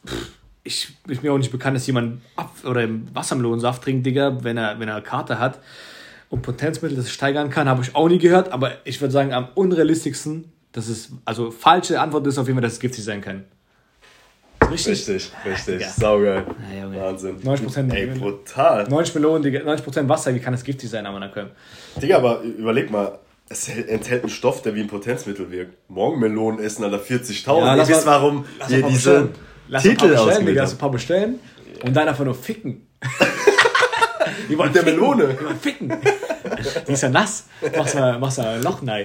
Pff, Ich ist mir auch nicht bekannt, dass jemand Apf oder Wassermelonensaft trinkt, Digga, wenn er, wenn er Kater hat und Potenzmittel das steigern kann, habe ich auch nie gehört, aber ich würde sagen, am unrealistischsten, dass es, also falsche Antwort ist auf jeden Fall, dass es giftig sein kann. Richtig? Richtig, richtig. Digga. Saugeil. Ja. Wahnsinn. 90% Ey, brutal. 90 Melonen, Digga, 90% Wasser, wie kann das giftig sein, aber Köln? Digga, aber überleg mal, es enthält einen Stoff, der wie ein Potenzmittel wirkt. Morgen Melonen essen, Alter, 40.000. Ja, wisst, mal- warum wir diese Lass ein paar Titel bestellen, Digga, lass ein paar bestellen und dann einfach nur ficken. Die wollen der ficken. Melone. Die wollen ficken. Die ist ja nass. Machst du machst du ein Loch rein.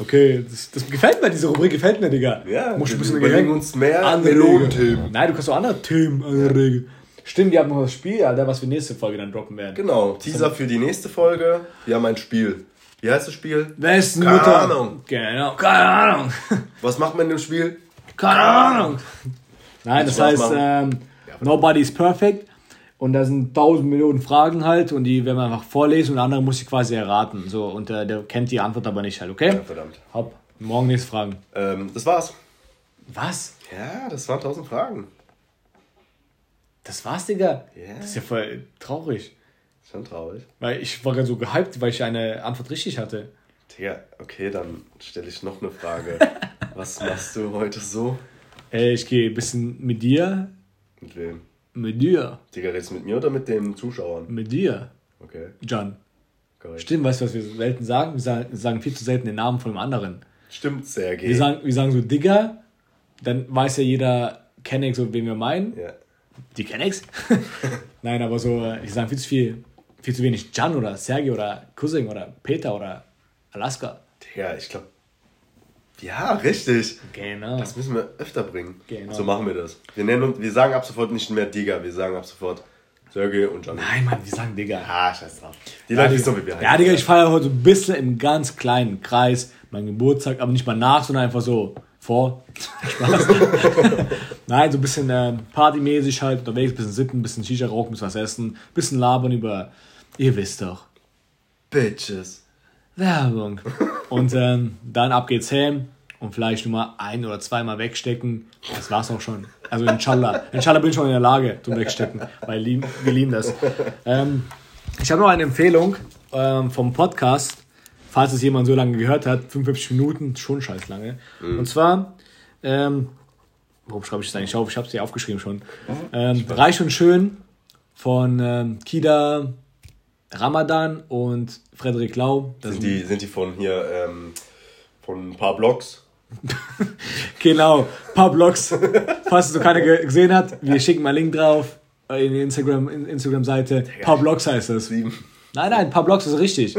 Okay, das, das gefällt mir, diese Rubrik gefällt mir, Digga. Ja, Musst du ein bisschen überlegen uns mehr andere Melonenthemen. Nein, du kannst auch andere Themen anregen. Stimmt, wir haben noch das Spiel, Alter, was wir nächste Folge dann droppen werden. Genau, Teaser für die nächste Folge. Wir haben ein Spiel. Wie heißt das Spiel? Wessen Keine? Ahnung. Genau, keine Ahnung. Was macht man in dem Spiel? Keine Ahnung. Nein, das heißt, ähm, nobody is perfect. Und da sind tausend Millionen Fragen halt und die werden wir einfach vorlesen und der andere muss sie quasi erraten. So, und äh, der kennt die Antwort aber nicht halt, okay? Ja, verdammt. Hopp, morgen nächste Fragen. Ähm, das war's. Was? Ja, das waren 1000 Fragen. Das war's, Digga? Ja. Das ist ja voll traurig. Schon traurig. Weil ich war gerade so gehypt, weil ich eine Antwort richtig hatte. Digga, okay, dann stelle ich noch eine Frage. Was machst du heute so? Ey, ich gehe ein bisschen mit dir, Mit wem? mit dir, Digga, redest du mit mir oder mit den Zuschauern? mit dir, Okay, John. korrekt. Stimmt, weißt du, was wir selten sagen? Wir sagen, wir sagen viel zu selten den Namen von dem anderen. Stimmt, Sergej. Wir sagen, wir sagen so Digger, dann weiß ja jeder Kennex, so wen wir meinen. ja. Die Kennex? Nein, aber so, äh, ich sage viel zu viel, viel zu wenig Jan oder Sergei oder Cousin oder Peter oder Alaska. Digga, ich glaube. Ja, richtig. Genau. Das müssen wir öfter bringen. Genau. So machen wir das. Wir nennen uns, wir sagen ab sofort nicht mehr Digga, wir sagen ab sofort Sergej und Gianni. Nein, Mann, wir sagen Digger. Ah, scheiß drauf. Die Ja, Leute Digga. wissen, wie wir Ja, Digga, ich feiere heute so ein bisschen im ganz kleinen Kreis meinen Geburtstag, aber nicht mal nach, sondern einfach so vor. Spaß. Nein, so ein bisschen äh, partymäßig halt unterwegs, ein bisschen sippen, ein bisschen Shisha rauchen, ein bisschen was essen, ein bisschen labern über, ihr wisst doch, Bitches. Werbung. Und ähm, dann ab geht's heim und vielleicht nur mal ein oder zweimal wegstecken. Das war's auch schon. Also inshallah. Inshallah bin ich schon in der Lage zum Wegstecken, weil lieb, wir lieben das. Ähm, ich habe noch eine Empfehlung ähm, vom Podcast, falls es jemand so lange gehört hat. 55 Minuten, schon scheiß lange. Und zwar ähm, Warum schreibe ich das eigentlich auf? Ich habe es hier aufgeschrieben schon. Ähm, Reich und Schön von ähm, Kida Ramadan und Frederik Lau. Das Sind die, sind die von hier, ähm, von ein paar Blogs? Genau, paar Blogs. Falls es so keiner ge- gesehen hat, wir schicken mal Link drauf in die Instagram, in- Instagram-Seite. Paar Blogs heißt das. Nein, nein, paar Blogs ist richtig.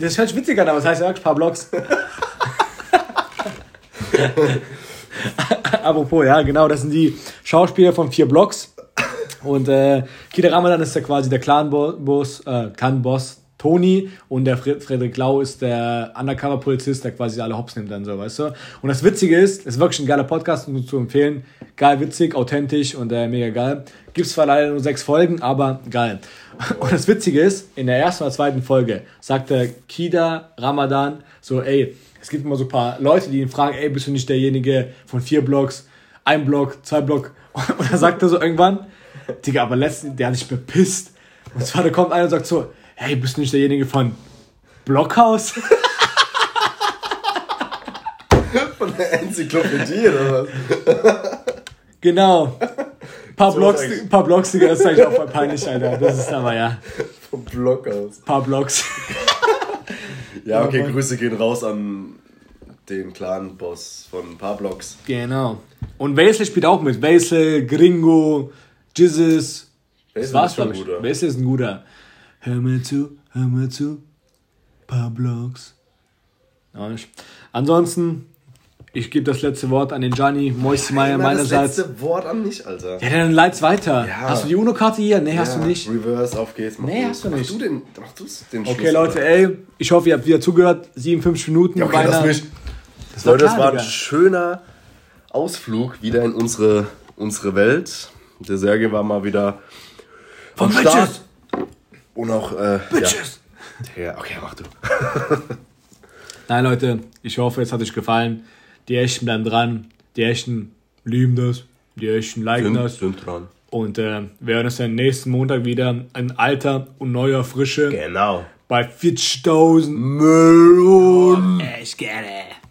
Das hört sich witzig an, aber es heißt ja wirklich paar Blogs. Apropos, ja, genau, das sind die Schauspieler von vier Blogs. Und äh, Kida Ramadan ist ja quasi der Clan-Boss, äh, Clan-Boss Toni und der Fre Frederik Lau ist der Undercover-Polizist, der quasi alle Hops nimmt dann so, weißt du? Und das Witzige ist, es ist wirklich ein geiler Podcast, um zu empfehlen. Geil, witzig, authentisch und äh, mega geil. Gibt's zwar leider nur sechs Folgen, aber geil. Und das Witzige ist, in der ersten oder zweiten Folge sagte Kida Ramadan so, ey, es gibt immer so ein paar Leute, die ihn fragen, ey, bist du nicht derjenige von vier Blogs, ein Block, zwei Block? Und er sagte so irgendwann, Digga, aber letztens, der hat sich bepisst. Und zwar, da kommt einer und sagt so, hey, bist du nicht derjenige von Blockhaus? Von der Enzyklopädie oder was? genau. Paar So Blocks, paar Blocks, Digga, das ist eigentlich auch voll peinlich, Alter. Das ist aber, ja, Vom Blog aus. paar Blocks. Ja, okay. Grüße gehen raus an den Clan-Boss von paar Blogs. genau. Und Wesley spielt auch mit. Wesley, Gringo, Jizzes. Das war's, ist schon glaub ich. guter. Wesley ist ein guter. Hör mir zu, hör mir zu. Paar nicht. Ansonsten, ich gebe das letzte Wort an den Gianni Moismeier Immer das meinerseits. letzte Wort an mich, Alter. Ja, dann leit's weiter. Ja. Hast du die UNO-Karte hier? Nee, hast Ja, du nicht. Reverse, auf geht's. Mach Nee, hast du nicht. Mach du den, mach du's, den Okay, Schluss, Leute, ey, ich hoffe, ihr habt wieder zugehört. 57 Minuten. Ja, okay, beinahe. mich. Das Leute, das klar, war ein Digga. schöner Ausflug wieder in unsere, unsere Welt. Der Serge war mal wieder am Von Start. Bitches. Und auch, äh, Bitches. Ja. ja, okay, mach du. Nein, Leute, ich hoffe, es hat euch gefallen. Die Echten bleiben dran. Die Echten lieben das. Die Echten liken Sind, das. sind dran. Und äh, wir hören uns dann nächsten Montag wieder in alter und neuer Frische Genau. bei 40.000. Melon. Ich get it.